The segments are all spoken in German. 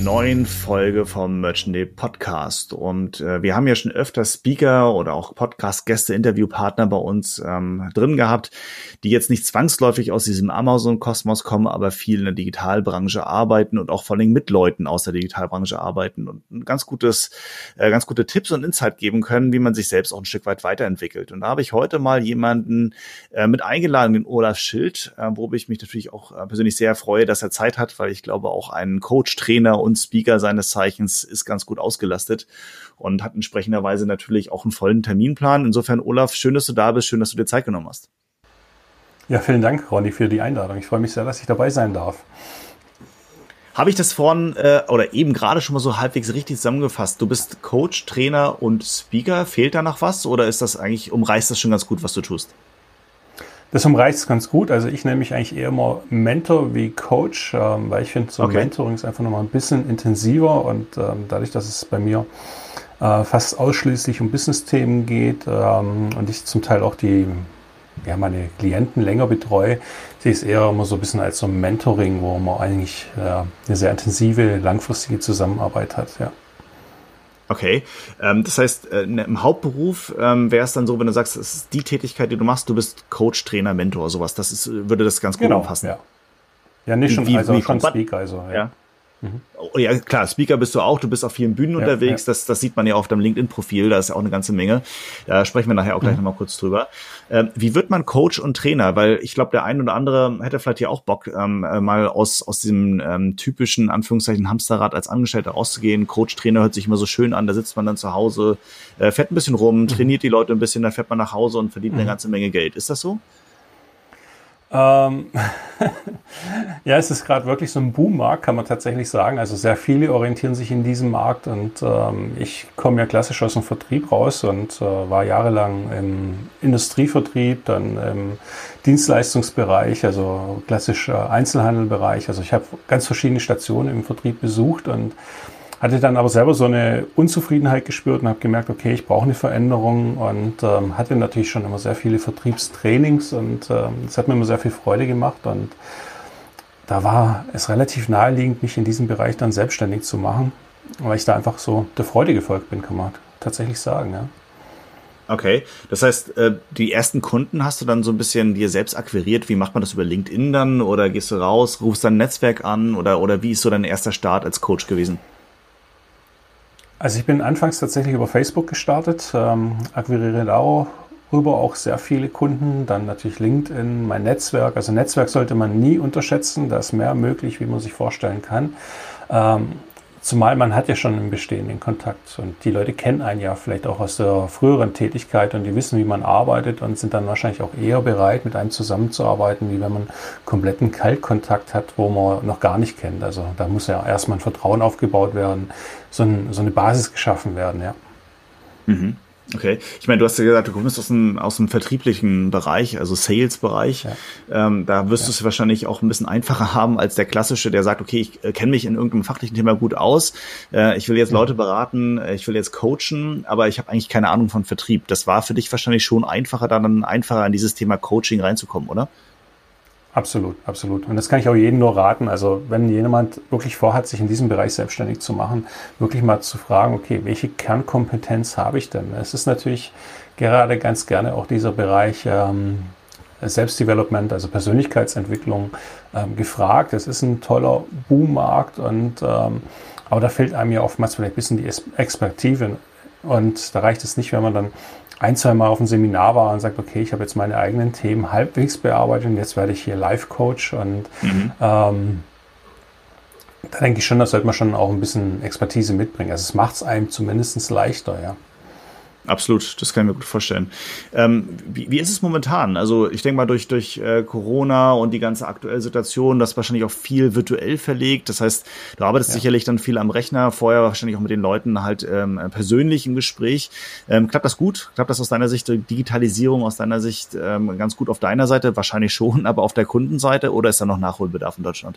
Neuen Folge vom Merchant Day Podcast. Und äh, wir haben ja schon öfter Speaker oder auch Podcast-Gäste, Interviewpartner bei uns ähm, drin gehabt, die jetzt nicht zwangsläufig aus diesem Amazon-Kosmos kommen, aber viel in der Digitalbranche arbeiten und auch vor allem mit Leuten aus der Digitalbranche arbeiten und ein ganz gutes, äh, ganz gute Tipps und Insight geben können, wie man sich selbst auch ein Stück weit weiterentwickelt. Und da habe ich heute mal jemanden äh, mit eingeladen, den Olaf Schild, äh, worüber ich mich natürlich auch äh, persönlich sehr freue, dass er Zeit hat, weil ich glaube auch ein Coach, Trainer und Speaker seines Zeichens ist ganz gut ausgelastet und hat entsprechenderweise natürlich auch einen vollen Terminplan. Insofern, Olaf, schön, dass du da bist, schön, dass du dir Zeit genommen hast. Ja, vielen Dank, Ronny, für die Einladung. Ich freue mich sehr, dass ich dabei sein darf. Habe ich das vorhin äh, oder eben gerade schon mal so halbwegs richtig zusammengefasst? Du bist Coach, Trainer und Speaker. Fehlt da noch was oder ist das eigentlich, umreißt das schon ganz gut, was du tust? Das umreißt es ganz gut. Also ich nenne mich eigentlich eher mal Mentor wie Coach, ähm, weil ich finde, so okay. Mentoring ist einfach nochmal ein bisschen intensiver und ähm, dadurch, dass es bei mir äh, fast ausschließlich um Business-Themen geht ähm, und ich zum Teil auch die, ja, meine Klienten länger betreue, sehe ich es eher immer so ein bisschen als so ein Mentoring, wo man eigentlich äh, eine sehr intensive, langfristige Zusammenarbeit hat, ja. Okay, ähm, das heißt, äh, im Hauptberuf ähm, wäre es dann so, wenn du sagst, es ist die Tätigkeit, die du machst, du bist Coach, Trainer, Mentor, sowas. Das ist, würde das ganz gut genau, umfassen. Ja. ja, nicht schon, wie, also wie schon Speaker, also ja. ja. Mhm. Oh, ja, klar, Speaker bist du auch, du bist auf vielen Bühnen ja, unterwegs, ja. Das, das sieht man ja auf deinem LinkedIn-Profil, da ist ja auch eine ganze Menge. Da sprechen wir nachher auch gleich mhm. nochmal kurz drüber. Ähm, wie wird man Coach und Trainer? Weil ich glaube, der ein oder andere hätte vielleicht hier auch Bock, ähm, äh, mal aus, aus diesem ähm, typischen, Anführungszeichen, Hamsterrad als Angestellter rauszugehen. Coach, Trainer hört sich immer so schön an, da sitzt man dann zu Hause, äh, fährt ein bisschen rum, mhm. trainiert die Leute ein bisschen, dann fährt man nach Hause und verdient mhm. eine ganze Menge Geld. Ist das so? Ähm, ja, es ist gerade wirklich so ein Boommarkt, kann man tatsächlich sagen. Also sehr viele orientieren sich in diesem Markt und ähm, ich komme ja klassisch aus dem Vertrieb raus und äh, war jahrelang im Industrievertrieb, dann im Dienstleistungsbereich, also klassisch äh, Einzelhandelbereich. Also ich habe ganz verschiedene Stationen im Vertrieb besucht und hatte dann aber selber so eine Unzufriedenheit gespürt und habe gemerkt, okay, ich brauche eine Veränderung und ähm, hatte natürlich schon immer sehr viele Vertriebstrainings und ähm, es hat mir immer sehr viel Freude gemacht und da war es relativ naheliegend, mich in diesem Bereich dann selbstständig zu machen, weil ich da einfach so der Freude gefolgt bin, kann man tatsächlich sagen, ja. Okay, das heißt, äh, die ersten Kunden hast du dann so ein bisschen dir selbst akquiriert. Wie macht man das über LinkedIn dann? Oder gehst du raus, rufst dein Netzwerk an? Oder, oder wie ist so dein erster Start als Coach gewesen? Also ich bin anfangs tatsächlich über Facebook gestartet, ähm, akquiriere darüber auch sehr viele Kunden, dann natürlich LinkedIn, mein Netzwerk. Also Netzwerk sollte man nie unterschätzen, da ist mehr möglich, wie man sich vorstellen kann. Ähm, Zumal man hat ja schon einen bestehenden Kontakt und die Leute kennen einen ja vielleicht auch aus der früheren Tätigkeit und die wissen, wie man arbeitet und sind dann wahrscheinlich auch eher bereit, mit einem zusammenzuarbeiten, wie wenn man kompletten Kaltkontakt hat, wo man noch gar nicht kennt. Also da muss ja erstmal ein Vertrauen aufgebaut werden, so, ein, so eine Basis geschaffen werden, ja. Mhm. Okay, ich meine, du hast ja gesagt, du kommst aus dem, aus dem vertrieblichen Bereich, also Sales-Bereich. Ja. Ähm, da wirst ja. du es wahrscheinlich auch ein bisschen einfacher haben als der klassische, der sagt, okay, ich äh, kenne mich in irgendeinem fachlichen Thema gut aus, äh, ich will jetzt Leute beraten, äh, ich will jetzt coachen, aber ich habe eigentlich keine Ahnung von Vertrieb. Das war für dich wahrscheinlich schon einfacher, dann einfacher an dieses Thema Coaching reinzukommen, oder? Absolut, absolut. Und das kann ich auch jedem nur raten. Also wenn jemand wirklich vorhat, sich in diesem Bereich selbstständig zu machen, wirklich mal zu fragen, okay, welche Kernkompetenz habe ich denn? Es ist natürlich gerade ganz gerne auch dieser Bereich ähm, Selbstdevelopment, also Persönlichkeitsentwicklung ähm, gefragt. Es ist ein toller Boommarkt und ähm, aber da fehlt einem ja oftmals vielleicht ein bisschen die Expertise. Und da reicht es nicht, wenn man dann ein, zwei Mal auf dem Seminar war und sagt, okay, ich habe jetzt meine eigenen Themen halbwegs bearbeitet und jetzt werde ich hier Life-Coach und mhm. ähm, da denke ich schon, da sollte man schon auch ein bisschen Expertise mitbringen. Also es macht es einem zumindest leichter, ja. Absolut, das kann ich mir gut vorstellen. Ähm, wie, wie, ist es momentan? Also ich denke mal durch, durch äh, Corona und die ganze aktuelle Situation, das wahrscheinlich auch viel virtuell verlegt. Das heißt, du arbeitest ja. sicherlich dann viel am Rechner, vorher wahrscheinlich auch mit den Leuten halt ähm, persönlich im Gespräch. Ähm, klappt das gut? Klappt das aus deiner Sicht, Digitalisierung aus deiner Sicht ähm, ganz gut auf deiner Seite? Wahrscheinlich schon, aber auf der Kundenseite oder ist da noch Nachholbedarf in Deutschland?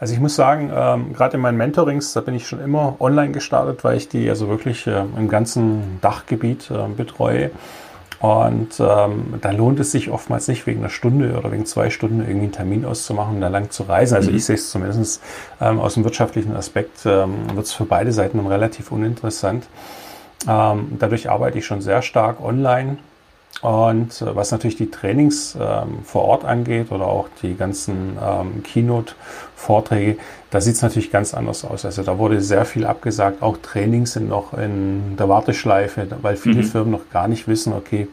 Also ich muss sagen, ähm, gerade in meinen Mentorings, da bin ich schon immer online gestartet, weil ich die also wirklich äh, im ganzen Dachgebiet äh, betreue. Und ähm, da lohnt es sich oftmals nicht, wegen einer Stunde oder wegen zwei Stunden irgendwie einen Termin auszumachen und da lang zu reisen. Also mhm. ich sehe es zumindest ähm, aus dem wirtschaftlichen Aspekt, ähm, wird es für beide Seiten relativ uninteressant. Ähm, dadurch arbeite ich schon sehr stark online und äh, was natürlich die Trainings ähm, vor Ort angeht oder auch die ganzen ähm, Keynote-Vorträge, da sieht es natürlich ganz anders aus. Also da wurde sehr viel abgesagt. Auch Trainings sind noch in der Warteschleife, weil viele mhm. Firmen noch gar nicht wissen, okay,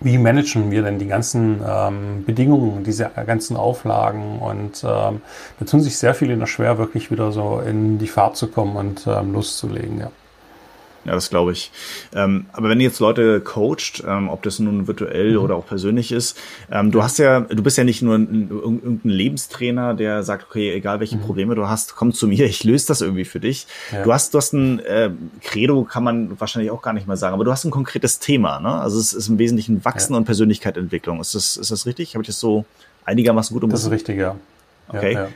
wie managen wir denn die ganzen ähm, Bedingungen, diese ganzen Auflagen? Und ähm, da tun sich sehr viele noch schwer, wirklich wieder so in die Fahrt zu kommen und ähm, loszulegen. Ja. Ja, das glaube ich. Ähm, aber wenn ihr jetzt Leute coacht, ähm, ob das nun virtuell mhm. oder auch persönlich ist, ähm, du hast ja, du bist ja nicht nur ein, irgendein Lebenstrainer, der sagt, okay, egal welche mhm. Probleme du hast, komm zu mir, ich löse das irgendwie für dich. Ja. Du hast, du hast ein äh, Credo, kann man wahrscheinlich auch gar nicht mal sagen, aber du hast ein konkretes Thema, ne? Also es ist im Wesentlichen Wachsen ja. und Persönlichkeitsentwicklung. Ist das, ist das richtig? Habe ich das so einigermaßen gut umgesetzt? Das ist richtig, ja. Okay. Ja,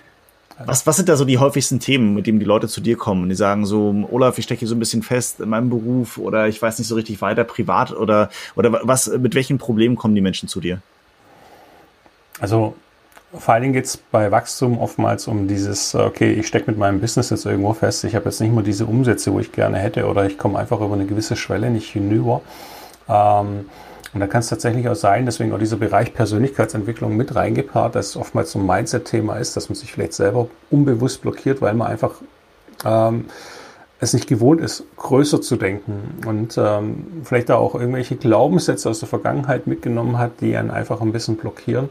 was, was sind da so die häufigsten Themen, mit denen die Leute zu dir kommen? Die sagen so, Olaf, ich stecke hier so ein bisschen fest in meinem Beruf oder ich weiß nicht so richtig weiter, privat oder, oder was, mit welchen Problemen kommen die Menschen zu dir? Also vor allen Dingen geht es bei Wachstum oftmals um dieses, okay, ich stecke mit meinem Business jetzt irgendwo fest, ich habe jetzt nicht mehr diese Umsätze, wo ich gerne hätte oder ich komme einfach über eine gewisse Schwelle nicht hinüber. Ähm, und da kann es tatsächlich auch sein, deswegen auch dieser Bereich Persönlichkeitsentwicklung mit reingepaart, dass es oftmals so ein Mindset-Thema ist, dass man sich vielleicht selber unbewusst blockiert, weil man einfach ähm, es nicht gewohnt ist, größer zu denken und ähm, vielleicht da auch irgendwelche Glaubenssätze aus der Vergangenheit mitgenommen hat, die einen einfach ein bisschen blockieren.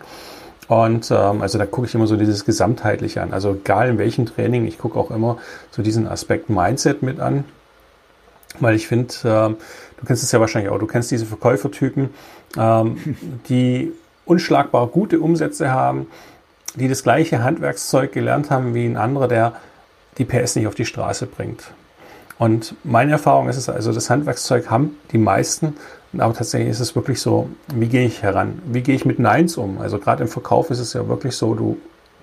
Und ähm, also da gucke ich immer so dieses Gesamtheitliche an. Also egal in welchem Training, ich gucke auch immer so diesen Aspekt Mindset mit an, weil ich finde, äh, du kennst es ja wahrscheinlich auch, du kennst diese Verkäufertypen, ähm, die unschlagbar gute Umsätze haben, die das gleiche Handwerkszeug gelernt haben wie ein anderer, der die PS nicht auf die Straße bringt. Und meine Erfahrung ist es also, das Handwerkszeug haben die meisten, aber tatsächlich ist es wirklich so, wie gehe ich heran? Wie gehe ich mit Neins um? Also gerade im Verkauf ist es ja wirklich so, du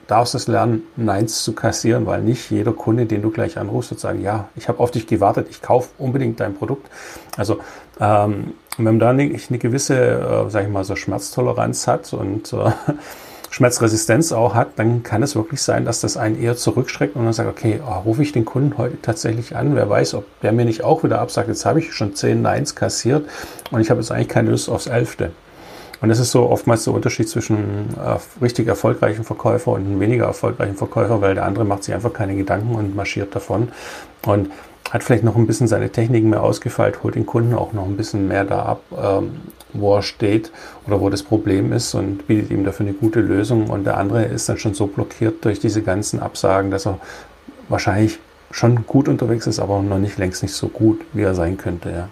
darfst es lernen, Neins zu kassieren, weil nicht jeder Kunde, den du gleich anrufst, wird sagen, ja, ich habe auf dich gewartet, ich kaufe unbedingt dein Produkt. Also ähm, wenn man da eine, eine gewisse, äh, sag ich mal, so Schmerztoleranz hat und äh, Schmerzresistenz auch hat, dann kann es wirklich sein, dass das einen eher zurückschreckt und dann sagt, okay, oh, rufe ich den Kunden heute tatsächlich an? Wer weiß, ob der mir nicht auch wieder absagt, jetzt habe ich schon zehn Neins kassiert und ich habe jetzt eigentlich keine Lust aufs Elfte. Und das ist so oftmals der Unterschied zwischen äh, richtig erfolgreichen Verkäufer und einem weniger erfolgreichen Verkäufer, weil der andere macht sich einfach keine Gedanken und marschiert davon und hat vielleicht noch ein bisschen seine Techniken mehr ausgefeilt, holt den Kunden auch noch ein bisschen mehr da ab, ähm, wo er steht oder wo das Problem ist und bietet ihm dafür eine gute Lösung. Und der andere ist dann schon so blockiert durch diese ganzen Absagen, dass er wahrscheinlich schon gut unterwegs ist, aber noch nicht längst nicht so gut, wie er sein könnte. Ja.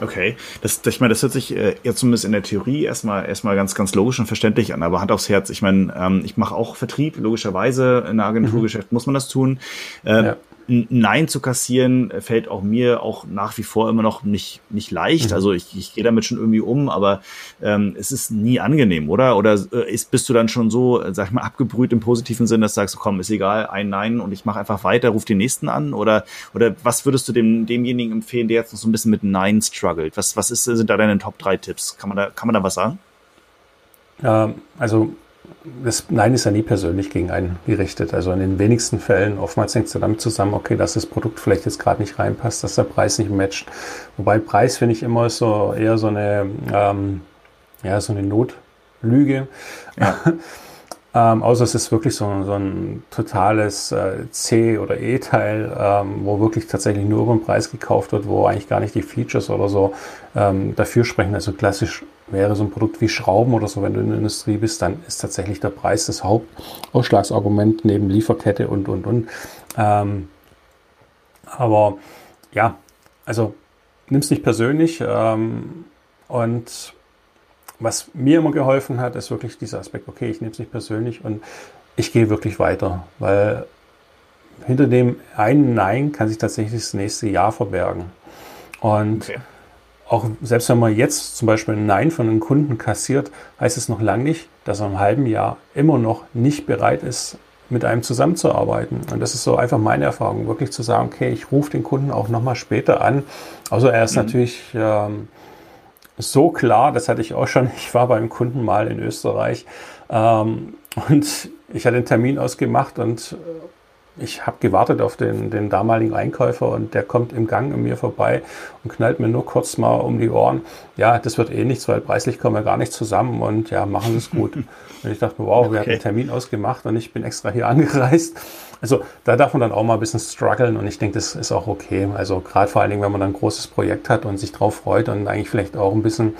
Okay, das, ich meine, das hört sich äh, jetzt zumindest in der Theorie erstmal erstmal ganz ganz logisch und verständlich an, aber Hand aufs Herz. Ich meine, ähm, ich mache auch Vertrieb logischerweise in der Agenturgeschäft mhm. muss man das tun. Äh, ja. Nein zu kassieren fällt auch mir auch nach wie vor immer noch nicht, nicht leicht. Mhm. Also ich, ich gehe damit schon irgendwie um, aber ähm, es ist nie angenehm, oder? Oder äh, ist, bist du dann schon so, sag ich mal, abgebrüht im positiven Sinn, dass du sagst, komm, ist egal, ein Nein und ich mache einfach weiter, ruf den nächsten an? Oder, oder was würdest du dem, demjenigen empfehlen, der jetzt noch so ein bisschen mit Nein struggelt? Was, was ist, sind da deine Top 3 Tipps? Kann man da, kann man da was sagen? Ähm, also das Nein ist ja nie persönlich gegen einen gerichtet. Also in den wenigsten Fällen, oftmals hängt es damit zusammen, okay, dass das Produkt vielleicht jetzt gerade nicht reinpasst, dass der Preis nicht matcht. Wobei Preis finde ich immer so eher so eine, ähm, ja, so eine Notlüge. Ja. ähm, außer es ist wirklich so, so ein totales äh, C- oder E-Teil, ähm, wo wirklich tatsächlich nur über den Preis gekauft wird, wo eigentlich gar nicht die Features oder so ähm, dafür sprechen. Also klassisch wäre so ein Produkt wie Schrauben oder so, wenn du in der Industrie bist, dann ist tatsächlich der Preis das Hauptausschlagsargument neben Lieferkette und, und, und. Ähm, aber ja, also nimm es nicht persönlich. Ähm, und was mir immer geholfen hat, ist wirklich dieser Aspekt, okay, ich nehme es nicht persönlich und ich gehe wirklich weiter, weil hinter dem einen Nein kann sich tatsächlich das nächste Jahr verbergen. Und okay. auch selbst wenn man jetzt zum Beispiel ein Nein von einem Kunden kassiert, heißt es noch lange nicht, dass er im halben Jahr immer noch nicht bereit ist, mit einem zusammenzuarbeiten. Und das ist so einfach meine Erfahrung, wirklich zu sagen, okay, ich rufe den Kunden auch nochmal später an. Also er ist mhm. natürlich ähm, so klar, das hatte ich auch schon, ich war beim Kunden mal in Österreich ähm, und ich hatte einen Termin ausgemacht und ich habe gewartet auf den, den damaligen Einkäufer und der kommt im Gang an mir vorbei und knallt mir nur kurz mal um die Ohren. Ja, das wird eh nichts, weil preislich kommen wir gar nicht zusammen und ja, machen es gut. und ich dachte, wow, okay. wir hatten einen Termin ausgemacht und ich bin extra hier angereist. Also da darf man dann auch mal ein bisschen strugglen und ich denke, das ist auch okay. Also gerade vor allen Dingen, wenn man dann ein großes Projekt hat und sich drauf freut und eigentlich vielleicht auch ein bisschen,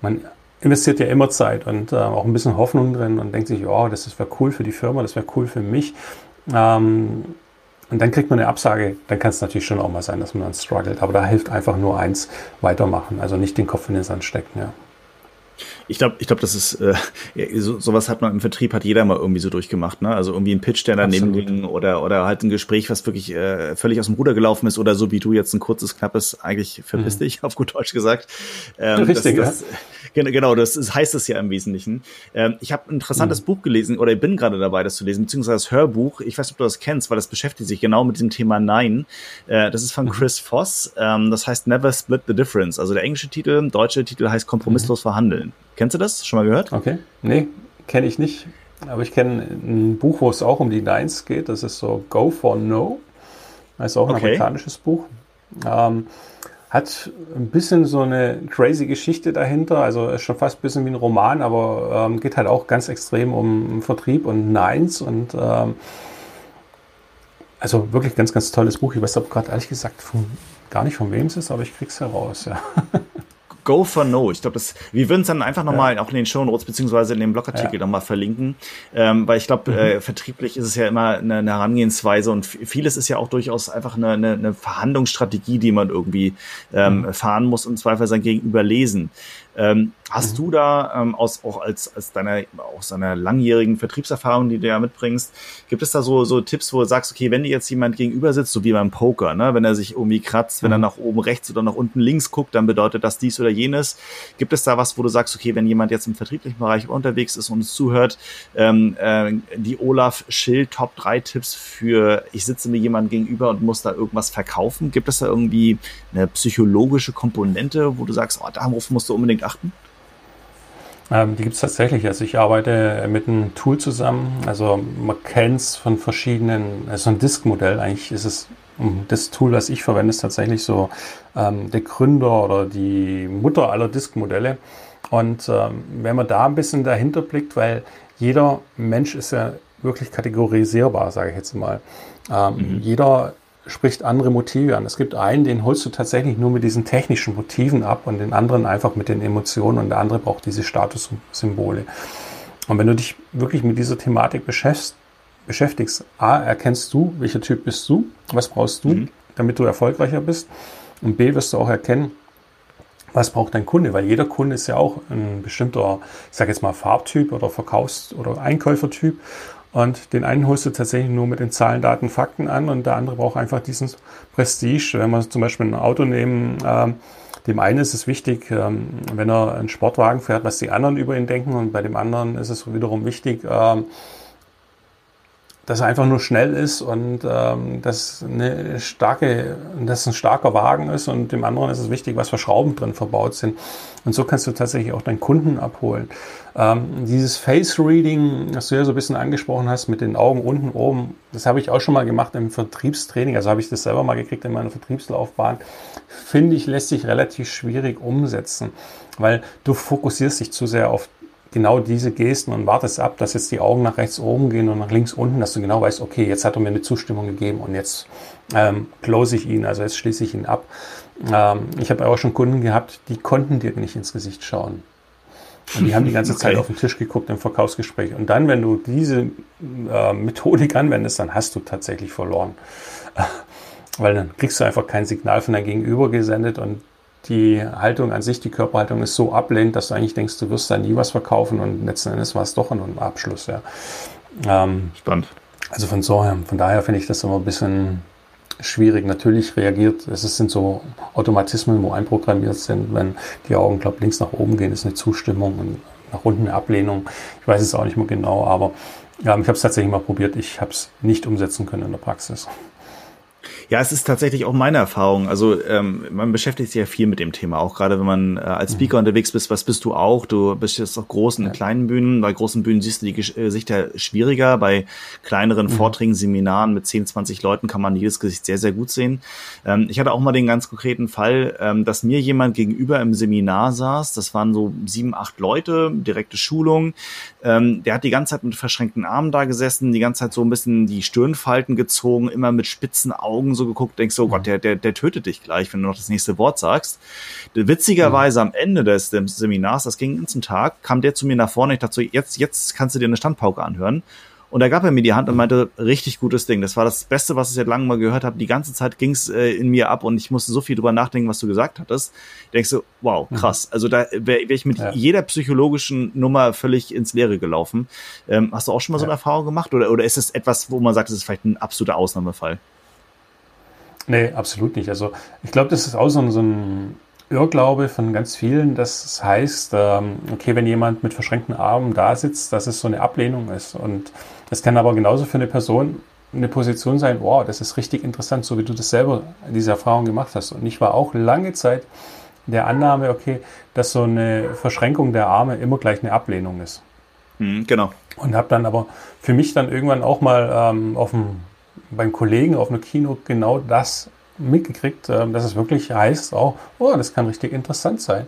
man investiert ja immer Zeit und äh, auch ein bisschen Hoffnung drin und denkt sich, ja, das wäre cool für die Firma, das wäre cool für mich. Ähm, und dann kriegt man eine Absage, dann kann es natürlich schon auch mal sein, dass man dann struggelt. Aber da hilft einfach nur eins, weitermachen. Also nicht den Kopf in den Sand stecken, ja. Ich glaube, ich glaube, das ist äh, so, sowas hat man im Vertrieb hat jeder mal irgendwie so durchgemacht, ne? Also irgendwie ein Pitch, der daneben Absolut. ging oder oder halt ein Gespräch, was wirklich äh, völlig aus dem Ruder gelaufen ist oder so wie du jetzt ein kurzes knappes eigentlich verpiss mhm. dich auf gut Deutsch gesagt. Ähm, Richtig, das, das, ja. Genau, das ist, heißt es ja im Wesentlichen. Ähm, ich habe ein interessantes mhm. Buch gelesen oder ich bin gerade dabei, das zu lesen, beziehungsweise das Hörbuch. Ich weiß nicht, ob du das kennst, weil das beschäftigt sich genau mit diesem Thema Nein. Äh, das ist von mhm. Chris Voss. Ähm, das heißt Never Split the Difference. Also der englische Titel, deutsche Titel heißt Kompromisslos mhm. verhandeln. Kennst du das? Schon mal gehört? Okay. Nee, kenne ich nicht. Aber ich kenne ein Buch, wo es auch um die Nines geht. Das ist so Go for No. Das ist auch ein okay. amerikanisches Buch. Ähm, hat ein bisschen so eine crazy Geschichte dahinter. Also ist schon fast ein bisschen wie ein Roman, aber ähm, geht halt auch ganz extrem um Vertrieb und Nines und ähm, also wirklich ganz, ganz tolles Buch. Ich weiß aber gerade ehrlich gesagt von, gar nicht von wem es ist, aber ich krieg's heraus, ja. Go for No. Ich glaube, das, wir würden es dann einfach nochmal ja. auch in den Show Notes beziehungsweise in dem Blogartikel ja. nochmal verlinken, ähm, weil ich glaube, mhm. äh, vertrieblich ist es ja immer eine, eine Herangehensweise und vieles ist ja auch durchaus einfach eine, eine, eine Verhandlungsstrategie, die man irgendwie ähm, mhm. fahren muss und im Zweifel sein Gegenüber lesen. Ähm, hast mhm. du da ähm, aus, auch als, als deiner, aus deiner langjährigen Vertriebserfahrung, die du ja mitbringst, gibt es da so, so Tipps, wo du sagst, okay, wenn dir jetzt jemand gegenüber sitzt, so wie beim Poker, ne, wenn er sich irgendwie kratzt, mhm. wenn er mhm. nach oben rechts oder nach unten links guckt, dann bedeutet das dies oder jenes. Gibt es da was, wo du sagst, okay, wenn jemand jetzt im vertrieblichen Bereich unterwegs ist und uns zuhört, ähm, äh, die Olaf Schill Top 3 Tipps für, ich sitze mir jemand gegenüber und muss da irgendwas verkaufen. Gibt es da irgendwie eine psychologische Komponente, wo du sagst, oh, darauf musst du unbedingt achten? Ähm, die gibt es tatsächlich. Also ich arbeite mit einem Tool zusammen. Also man kennt es von verschiedenen, also ein Disk-Modell. Eigentlich ist es das Tool, was ich verwende, ist tatsächlich so ähm, der Gründer oder die Mutter aller Disk-Modelle. Und ähm, wenn man da ein bisschen dahinter blickt, weil jeder Mensch ist ja wirklich kategorisierbar, sage ich jetzt mal. Ähm, mhm. Jeder spricht andere Motive an. Es gibt einen, den holst du tatsächlich nur mit diesen technischen Motiven ab und den anderen einfach mit den Emotionen und der andere braucht diese Statussymbole. Und wenn du dich wirklich mit dieser Thematik beschäftigst, beschäftigst, A, erkennst du, welcher Typ bist du, was brauchst du, mhm. damit du erfolgreicher bist und B, wirst du auch erkennen, was braucht dein Kunde, weil jeder Kunde ist ja auch ein bestimmter, ich sage jetzt mal Farbtyp oder Verkaufs- oder Einkäufertyp und den einen holst du tatsächlich nur mit den Zahlen, Daten, Fakten an und der andere braucht einfach diesen Prestige. Wenn wir zum Beispiel ein Auto nehmen, äh, dem einen ist es wichtig, ähm, wenn er einen Sportwagen fährt, was die anderen über ihn denken und bei dem anderen ist es wiederum wichtig, äh, dass er einfach nur schnell ist und ähm, dass eine starke, dass ein starker Wagen ist und dem anderen ist es wichtig, was für Schrauben drin verbaut sind. Und so kannst du tatsächlich auch deinen Kunden abholen. Ähm, dieses Face Reading, das du ja so ein bisschen angesprochen hast, mit den Augen unten oben, das habe ich auch schon mal gemacht im Vertriebstraining. Also habe ich das selber mal gekriegt in meiner Vertriebslaufbahn. Finde ich, lässt sich relativ schwierig umsetzen, weil du fokussierst dich zu sehr auf genau diese Gesten und wartest ab, dass jetzt die Augen nach rechts oben gehen und nach links unten, dass du genau weißt, okay, jetzt hat er mir eine Zustimmung gegeben und jetzt ähm, close ich ihn, also jetzt schließe ich ihn ab. Ähm, ich habe auch schon Kunden gehabt, die konnten dir nicht ins Gesicht schauen. Und die haben die ganze okay. Zeit auf den Tisch geguckt im Verkaufsgespräch. Und dann, wenn du diese äh, Methodik anwendest, dann hast du tatsächlich verloren. weil dann kriegst du einfach kein Signal von deinem Gegenüber gesendet und die Haltung an sich, die Körperhaltung ist so ablehnend, dass du eigentlich denkst, du wirst da nie was verkaufen und letzten Endes war es doch ein Abschluss. Ja. Ähm, Spannend. Also von, so, von daher finde ich das immer ein bisschen schwierig. Natürlich reagiert, es sind so Automatismen, wo einprogrammiert sind, wenn die Augen, glaube links nach oben gehen, ist eine Zustimmung und nach unten eine Ablehnung. Ich weiß es auch nicht mehr genau, aber ja, ich habe es tatsächlich mal probiert. Ich habe es nicht umsetzen können in der Praxis. Ja, es ist tatsächlich auch meine Erfahrung. Also ähm, man beschäftigt sich ja viel mit dem Thema, auch gerade wenn man äh, als Speaker mhm. unterwegs bist. Was bist du auch? Du bist jetzt auf großen und ja. kleinen Bühnen. Bei großen Bühnen siehst du die Gesichter schwieriger. Bei kleineren mhm. Vorträgen, Seminaren mit 10, 20 Leuten kann man jedes Gesicht sehr, sehr gut sehen. Ähm, ich hatte auch mal den ganz konkreten Fall, ähm, dass mir jemand gegenüber im Seminar saß. Das waren so sieben, acht Leute, direkte Schulung. Ähm, der hat die ganze Zeit mit verschränkten Armen da gesessen, die ganze Zeit so ein bisschen die Stirnfalten gezogen, immer mit spitzen Augen so geguckt, denkst so, oh Gott, der, der, der tötet dich gleich, wenn du noch das nächste Wort sagst. Witzigerweise am Ende des, des Seminars, das ging einen Tag, kam der zu mir nach vorne, ich dachte so, jetzt, jetzt kannst du dir eine Standpauke anhören. Und da gab er mir die Hand und meinte, richtig gutes Ding. Das war das Beste, was ich seit langem mal gehört habe. Die ganze Zeit ging's äh, in mir ab und ich musste so viel drüber nachdenken, was du gesagt hattest. Denkst du, wow, mhm. krass. Also da wäre wär ich mit ja. jeder psychologischen Nummer völlig ins Leere gelaufen. Ähm, hast du auch schon mal ja. so eine Erfahrung gemacht? Oder, oder ist es etwas, wo man sagt, es ist vielleicht ein absoluter Ausnahmefall? Nee, absolut nicht. Also ich glaube, das ist auch so ein, so ein Irrglaube von ganz vielen, dass es heißt, ähm, okay, wenn jemand mit verschränkten Armen da sitzt, dass es so eine Ablehnung ist. Und das kann aber genauso für eine Person eine Position sein, wow, das ist richtig interessant, so wie du das selber, diese Erfahrung gemacht hast. Und ich war auch lange Zeit der Annahme, okay, dass so eine Verschränkung der Arme immer gleich eine Ablehnung ist. Mhm, genau. Und habe dann aber für mich dann irgendwann auch mal ähm, auf dem beim Kollegen auf einer Kino genau das mitgekriegt, äh, dass es wirklich heißt auch, oh, das kann richtig interessant sein.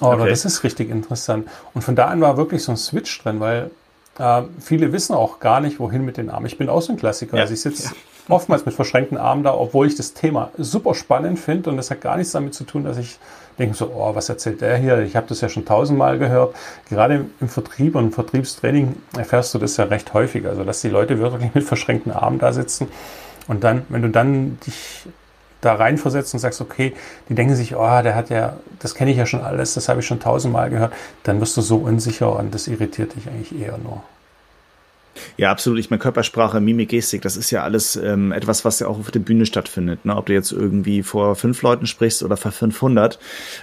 Oder okay. das ist richtig interessant. Und von da an war wirklich so ein Switch drin, weil äh, viele wissen auch gar nicht, wohin mit den Armen. Ich bin auch so ein Klassiker. Ja. Also ich sitze ja. oftmals mit verschränkten Armen da, obwohl ich das Thema super spannend finde und das hat gar nichts damit zu tun, dass ich denke so, oh, was erzählt der hier? Ich habe das ja schon tausendmal gehört. Gerade im Vertrieb und im Vertriebstraining erfährst du das ja recht häufig. Also, dass die Leute wirklich mit verschränkten Armen da sitzen. Und dann, wenn du dann dich da reinversetzt und sagst, okay, die denken sich, oh, der hat ja, das kenne ich ja schon alles, das habe ich schon tausendmal gehört, dann wirst du so unsicher und das irritiert dich eigentlich eher nur. Ja, absolut. Ich meine, Körpersprache, Mimik, Gestik, das ist ja alles ähm, etwas, was ja auch auf der Bühne stattfindet. Ne? Ob du jetzt irgendwie vor fünf Leuten sprichst oder vor 500,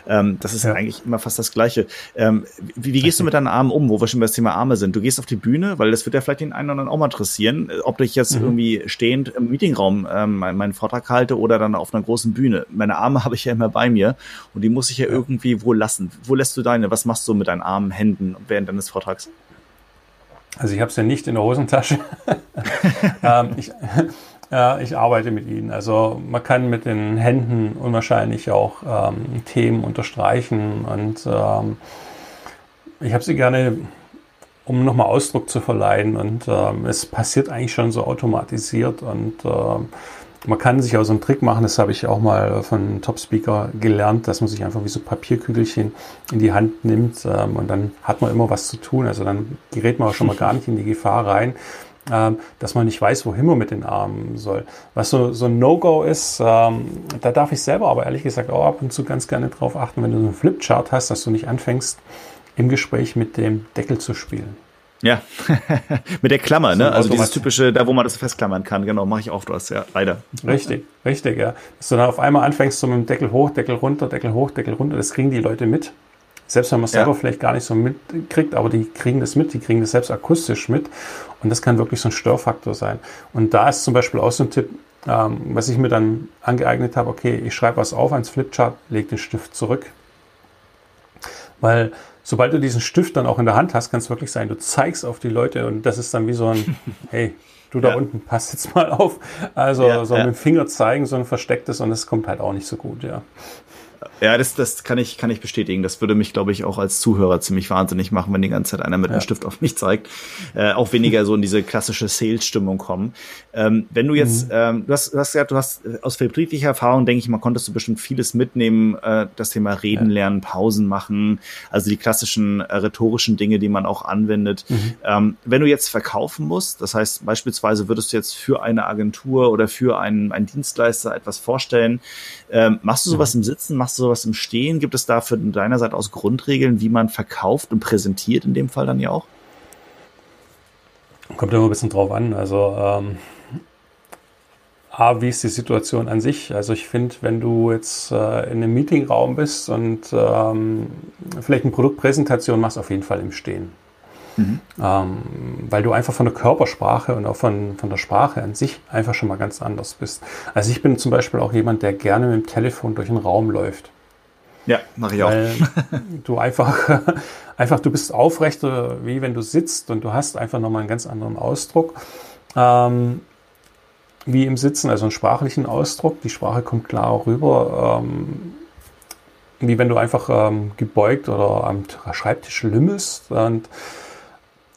ähm, das ist ja. eigentlich immer fast das Gleiche. Ähm, wie, wie gehst du mit deinen Armen um, wo wir schon bei das Thema Arme sind? Du gehst auf die Bühne, weil das wird ja vielleicht den einen oder anderen auch mal interessieren, ob ich jetzt mhm. irgendwie stehend im Meetingraum ähm, meinen Vortrag halte oder dann auf einer großen Bühne. Meine Arme habe ich ja immer bei mir und die muss ich ja, ja. irgendwie wo lassen. Wo lässt du deine? Was machst du mit deinen Armen, Händen während deines Vortrags? Also ich habe es ja nicht in der Hosentasche. ähm, ich, äh, ich arbeite mit ihnen. Also man kann mit den Händen unwahrscheinlich auch ähm, Themen unterstreichen und ähm, ich habe sie gerne, um nochmal Ausdruck zu verleihen und ähm, es passiert eigentlich schon so automatisiert und ähm, man kann sich auch so einen Trick machen, das habe ich auch mal von Top Speaker gelernt, dass man sich einfach wie so Papierkügelchen in die Hand nimmt ähm, und dann hat man immer was zu tun. Also dann gerät man auch schon mal gar nicht in die Gefahr rein, ähm, dass man nicht weiß, wohin man mit den Armen soll. Was so, so ein No-Go ist, ähm, da darf ich selber aber ehrlich gesagt auch ab und zu ganz gerne drauf achten, wenn du so einen Flipchart hast, dass du nicht anfängst, im Gespräch mit dem Deckel zu spielen. Ja, mit der Klammer, ne? Also dieses typische, da wo man das festklammern kann, genau, mache ich auch was, ja, leider. Richtig, richtig, ja. Dass du dann auf einmal anfängst, so mit dem Deckel hoch, Deckel runter, Deckel hoch, Deckel runter, das kriegen die Leute mit. Selbst wenn man es ja. selber vielleicht gar nicht so mitkriegt, aber die kriegen das mit, die kriegen das selbst akustisch mit. Und das kann wirklich so ein Störfaktor sein. Und da ist zum Beispiel auch so ein Tipp, ähm, was ich mir dann angeeignet habe, okay, ich schreibe was auf ans Flipchart, leg den Stift zurück. Weil sobald du diesen Stift dann auch in der Hand hast, kann es wirklich sein, du zeigst auf die Leute und das ist dann wie so ein, hey, du da ja. unten, pass jetzt mal auf. Also ja, so ja. mit dem Finger zeigen, so ein verstecktes und das kommt halt auch nicht so gut, ja. Ja, das, das kann ich, kann ich bestätigen. Das würde mich, glaube ich, auch als Zuhörer ziemlich wahnsinnig machen, wenn die ganze Zeit einer mit ja. einem Stift auf mich zeigt. Äh, auch weniger so in diese klassische Sales-Stimmung kommen. Ähm, wenn du jetzt, mhm. ähm, du hast, du hast gesagt, du hast äh, aus vertrieblicher Erfahrung, denke ich mal, konntest du bestimmt vieles mitnehmen, äh, das Thema Reden ja. lernen, Pausen machen, also die klassischen äh, rhetorischen Dinge, die man auch anwendet. Mhm. Ähm, wenn du jetzt verkaufen musst, das heißt beispielsweise würdest du jetzt für eine Agentur oder für einen, einen Dienstleister etwas vorstellen, ähm, machst du sowas mhm. im Sitzen, machst du sowas sowas im Stehen? Gibt es da von deiner Seite aus Grundregeln, wie man verkauft und präsentiert in dem Fall dann ja auch? Kommt immer ein bisschen drauf an. Also ähm, A, wie ist die Situation an sich? Also ich finde, wenn du jetzt äh, in einem Meetingraum bist und ähm, vielleicht eine Produktpräsentation machst, auf jeden Fall im Stehen. Mhm. Ähm, weil du einfach von der Körpersprache und auch von, von der Sprache an sich einfach schon mal ganz anders bist. Also ich bin zum Beispiel auch jemand, der gerne mit dem Telefon durch den Raum läuft. Ja, mache ich auch. Weil du einfach, einfach, du bist aufrechter, wie wenn du sitzt und du hast einfach nochmal einen ganz anderen Ausdruck. Ähm, wie im Sitzen, also einen sprachlichen Ausdruck. Die Sprache kommt klar rüber. Ähm, wie wenn du einfach ähm, gebeugt oder am Schreibtisch lümmelst. Und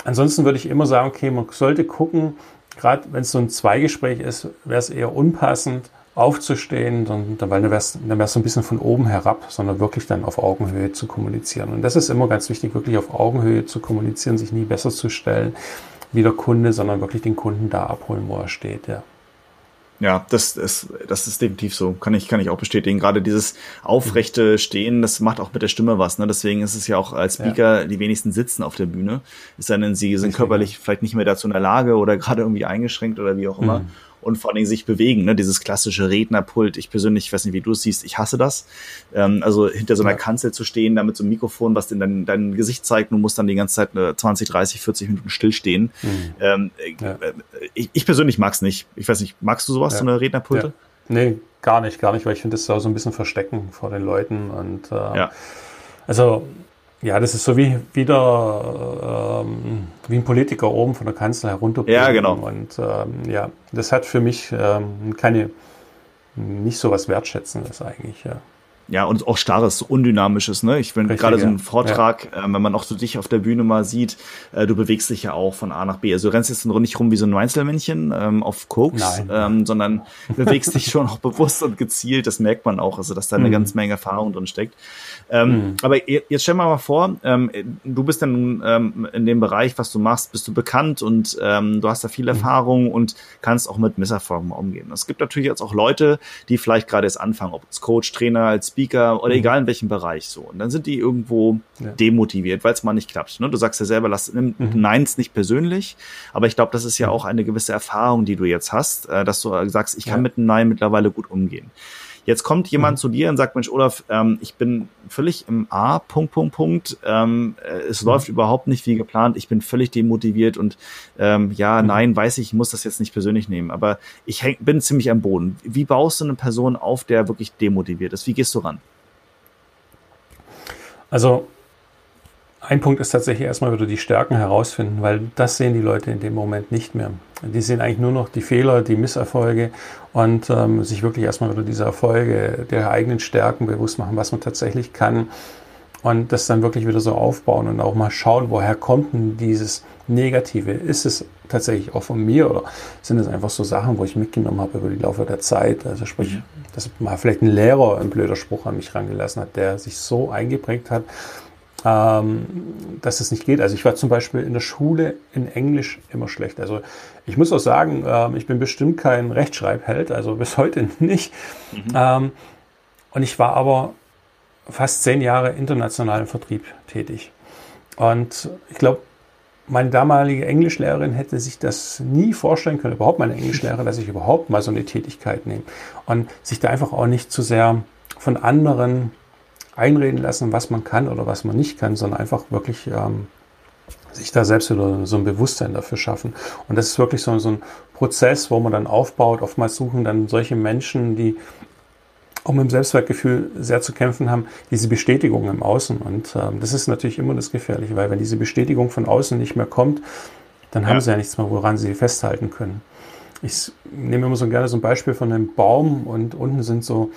ansonsten würde ich immer sagen, okay, man sollte gucken, gerade wenn es so ein Zweigespräch ist, wäre es eher unpassend, aufzustehen, dann, dann, weil dann wäre es dann so ein bisschen von oben herab, sondern wirklich dann auf Augenhöhe zu kommunizieren. Und das ist immer ganz wichtig, wirklich auf Augenhöhe zu kommunizieren, sich nie besser zu stellen wie der Kunde, sondern wirklich den Kunden da abholen, wo er steht, ja. Ja, das ist, das ist definitiv so. Kann ich, kann ich auch bestätigen. Gerade dieses aufrechte Stehen, das macht auch mit der Stimme was. Ne? Deswegen ist es ja auch als Speaker, ja. die wenigsten sitzen auf der Bühne. Es sei denn, sie sind körperlich vielleicht nicht mehr dazu in der Lage oder gerade irgendwie eingeschränkt oder wie auch immer. Mhm und vor allen Dingen sich bewegen, ne? dieses klassische Rednerpult. Ich persönlich, ich weiß nicht, wie du es siehst, ich hasse das. Ähm, also hinter so einer ja. Kanzel zu stehen, da mit so einem Mikrofon, was dir dein, dein Gesicht zeigt, du musst dann die ganze Zeit 20, 30, 40 Minuten stillstehen. Mhm. Ähm, ja. Äh, ich, ich persönlich mag's nicht. Ich weiß nicht, magst du sowas, ja. so eine Rednerpulte? Ja. Nee, gar nicht, gar nicht, weil ich finde, das ist auch so ein bisschen Verstecken vor den Leuten und äh, ja. also ja, das ist so wie wieder ähm, wie ein Politiker oben von der Kanzel herunter. Ja, genau. Und ähm, ja, das hat für mich ähm, keine nicht so was Wertschätzendes eigentlich. Ja ja, und auch starres, undynamisches, ne? Ich bin gerade so ein Vortrag, ja. äh, wenn man auch so dich auf der Bühne mal sieht, äh, du bewegst dich ja auch von A nach B. Also du rennst jetzt nicht rum wie so ein Einzelmännchen ähm, auf Koks, ähm, sondern bewegst dich schon auch bewusst und gezielt, das merkt man auch, also dass da eine mhm. ganz Menge Erfahrung drin steckt. Ähm, mhm. Aber jetzt stell mal mal vor, ähm, du bist dann ähm, in dem Bereich, was du machst, bist du bekannt und ähm, du hast da viel mhm. Erfahrung und kannst auch mit Misserfolgen umgehen. Es gibt natürlich jetzt auch Leute, die vielleicht gerade jetzt anfangen, ob als Coach, Trainer, als Speaker oder mhm. egal in welchem Bereich so. Und dann sind die irgendwo ja. demotiviert, weil es mal nicht klappt. Ne? Du sagst ja selber, lass nimm mhm. Neins nicht persönlich, aber ich glaube, das ist ja mhm. auch eine gewisse Erfahrung, die du jetzt hast, äh, dass du sagst, ich kann ja. mit einem Nein mittlerweile gut umgehen. Jetzt kommt jemand mhm. zu dir und sagt, Mensch, Olaf, ähm, ich bin völlig im A, Punkt, Punkt, Punkt. Ähm, äh, es mhm. läuft überhaupt nicht wie geplant. Ich bin völlig demotiviert und ähm, ja, mhm. nein, weiß ich, ich muss das jetzt nicht persönlich nehmen. Aber ich häng, bin ziemlich am Boden. Wie baust du eine Person auf, der wirklich demotiviert ist? Wie gehst du ran? Also ein Punkt ist tatsächlich erstmal wieder die Stärken herausfinden, weil das sehen die Leute in dem Moment nicht mehr. Die sehen eigentlich nur noch die Fehler, die Misserfolge und ähm, sich wirklich erstmal wieder diese Erfolge der eigenen Stärken bewusst machen, was man tatsächlich kann und das dann wirklich wieder so aufbauen und auch mal schauen, woher kommt denn dieses Negative? Ist es tatsächlich auch von mir oder sind es einfach so Sachen, wo ich mitgenommen habe über die Laufe der Zeit? Also sprich, mhm. dass mal vielleicht ein Lehrer ein blöder Spruch an mich rangelassen hat, der sich so eingeprägt hat, ähm, dass es nicht geht. Also ich war zum Beispiel in der Schule in Englisch immer schlecht. Also ich muss auch sagen, äh, ich bin bestimmt kein Rechtschreibheld, also bis heute nicht. Mhm. Ähm, und ich war aber fast zehn Jahre international im Vertrieb tätig. Und ich glaube, meine damalige Englischlehrerin hätte sich das nie vorstellen können, überhaupt meine Englischlehrerin, dass ich überhaupt mal so eine Tätigkeit nehme. Und sich da einfach auch nicht zu sehr von anderen einreden lassen, was man kann oder was man nicht kann, sondern einfach wirklich ähm, sich da selbst wieder so ein Bewusstsein dafür schaffen. Und das ist wirklich so, so ein Prozess, wo man dann aufbaut. Oftmals suchen dann solche Menschen, die auch mit dem Selbstwertgefühl sehr zu kämpfen haben, diese Bestätigung im Außen. Und ähm, das ist natürlich immer das Gefährliche, weil wenn diese Bestätigung von außen nicht mehr kommt, dann ja. haben sie ja nichts mehr, woran sie festhalten können. Ich nehme immer so gerne so ein Beispiel von einem Baum und unten sind so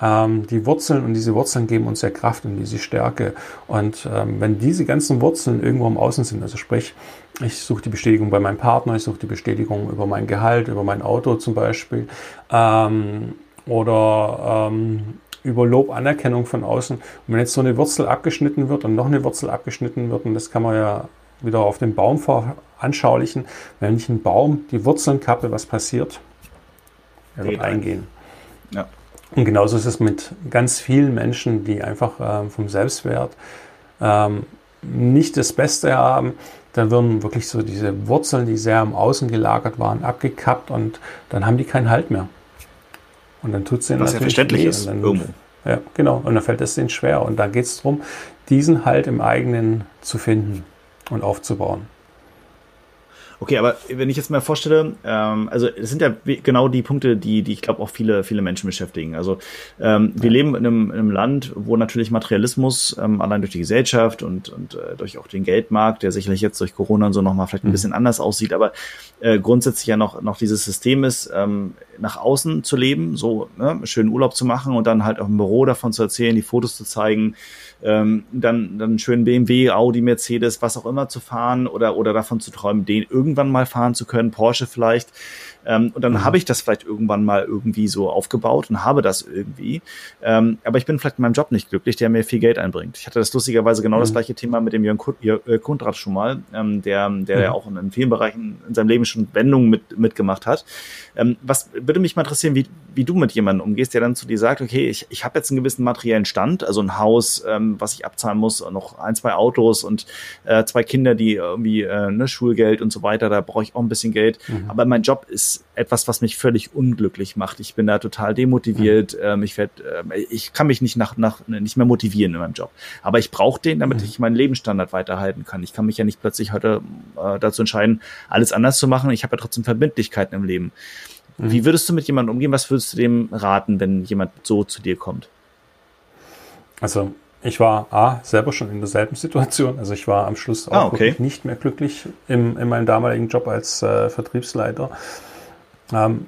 ähm, die Wurzeln und diese Wurzeln geben uns ja Kraft und diese Stärke. Und ähm, wenn diese ganzen Wurzeln irgendwo im Außen sind, also sprich, ich suche die Bestätigung bei meinem Partner, ich suche die Bestätigung über mein Gehalt, über mein Auto zum Beispiel, ähm, oder ähm, über Lob, Anerkennung von außen. Und wenn jetzt so eine Wurzel abgeschnitten wird und noch eine Wurzel abgeschnitten wird, und das kann man ja wieder auf den Baum veranschaulichen, wenn ich einen Baum die Wurzeln kappe, was passiert? Er wird eingehen. Ja. Und genauso ist es mit ganz vielen Menschen, die einfach ähm, vom Selbstwert ähm, nicht das Beste haben. Dann werden wirklich so diese Wurzeln, die sehr am Außen gelagert waren, abgekappt und dann haben die keinen Halt mehr. Und dann tut es denen Was natürlich ja verständlich weh. ist. Dann, irgendwo. Ja, genau. Und dann fällt es denen schwer. Und da geht es darum, diesen Halt im eigenen zu finden und aufzubauen. Okay, aber wenn ich jetzt mal vorstelle, ähm, also es sind ja genau die Punkte, die, die ich glaube auch viele, viele Menschen beschäftigen. Also ähm, wir leben in einem, in einem Land, wo natürlich Materialismus ähm, allein durch die Gesellschaft und, und äh, durch auch den Geldmarkt, der sicherlich jetzt durch Corona und so nochmal vielleicht ein mhm. bisschen anders aussieht, aber äh, grundsätzlich ja noch, noch dieses System ist, ähm, nach außen zu leben, so ne, schönen Urlaub zu machen und dann halt auch im Büro davon zu erzählen, die Fotos zu zeigen, ähm, dann, dann einen schönen BMW, Audi, Mercedes, was auch immer zu fahren oder, oder davon zu träumen, den irgendwann mal fahren zu können, Porsche vielleicht. Ähm, und dann mhm. habe ich das vielleicht irgendwann mal irgendwie so aufgebaut und habe das irgendwie. Ähm, aber ich bin vielleicht in meinem Job nicht glücklich, der mir viel Geld einbringt. Ich hatte das lustigerweise genau mhm. das gleiche Thema mit dem Jörn äh, Kundrat schon mal, ähm, der, der mhm. ja auch in vielen Bereichen in seinem Leben schon Wendungen mit, mitgemacht hat. Ähm, was würde mich mal interessieren, wie, wie du mit jemandem umgehst, der dann zu dir sagt, okay, ich, ich habe jetzt einen gewissen materiellen Stand, also ein Haus, ähm, was ich abzahlen muss, noch ein, zwei Autos und äh, zwei Kinder, die irgendwie äh, ne, Schulgeld und so weiter, da brauche ich auch ein bisschen Geld. Mhm. Aber mein Job ist etwas, was mich völlig unglücklich macht. Ich bin da total demotiviert. Mhm. Ähm, ich werd, äh, ich kann mich nicht nach, nach nicht mehr motivieren in meinem Job. Aber ich brauche den, damit mhm. ich meinen Lebensstandard weiterhalten kann. Ich kann mich ja nicht plötzlich heute äh, dazu entscheiden, alles anders zu machen. Ich habe ja trotzdem Verbindlichkeiten im Leben. Mhm. Wie würdest du mit jemandem umgehen? Was würdest du dem raten, wenn jemand so zu dir kommt? Also ich war A, selber schon in derselben Situation. Also ich war am Schluss auch ah, okay. nicht mehr glücklich im, in meinem damaligen Job als äh, Vertriebsleiter. Ähm,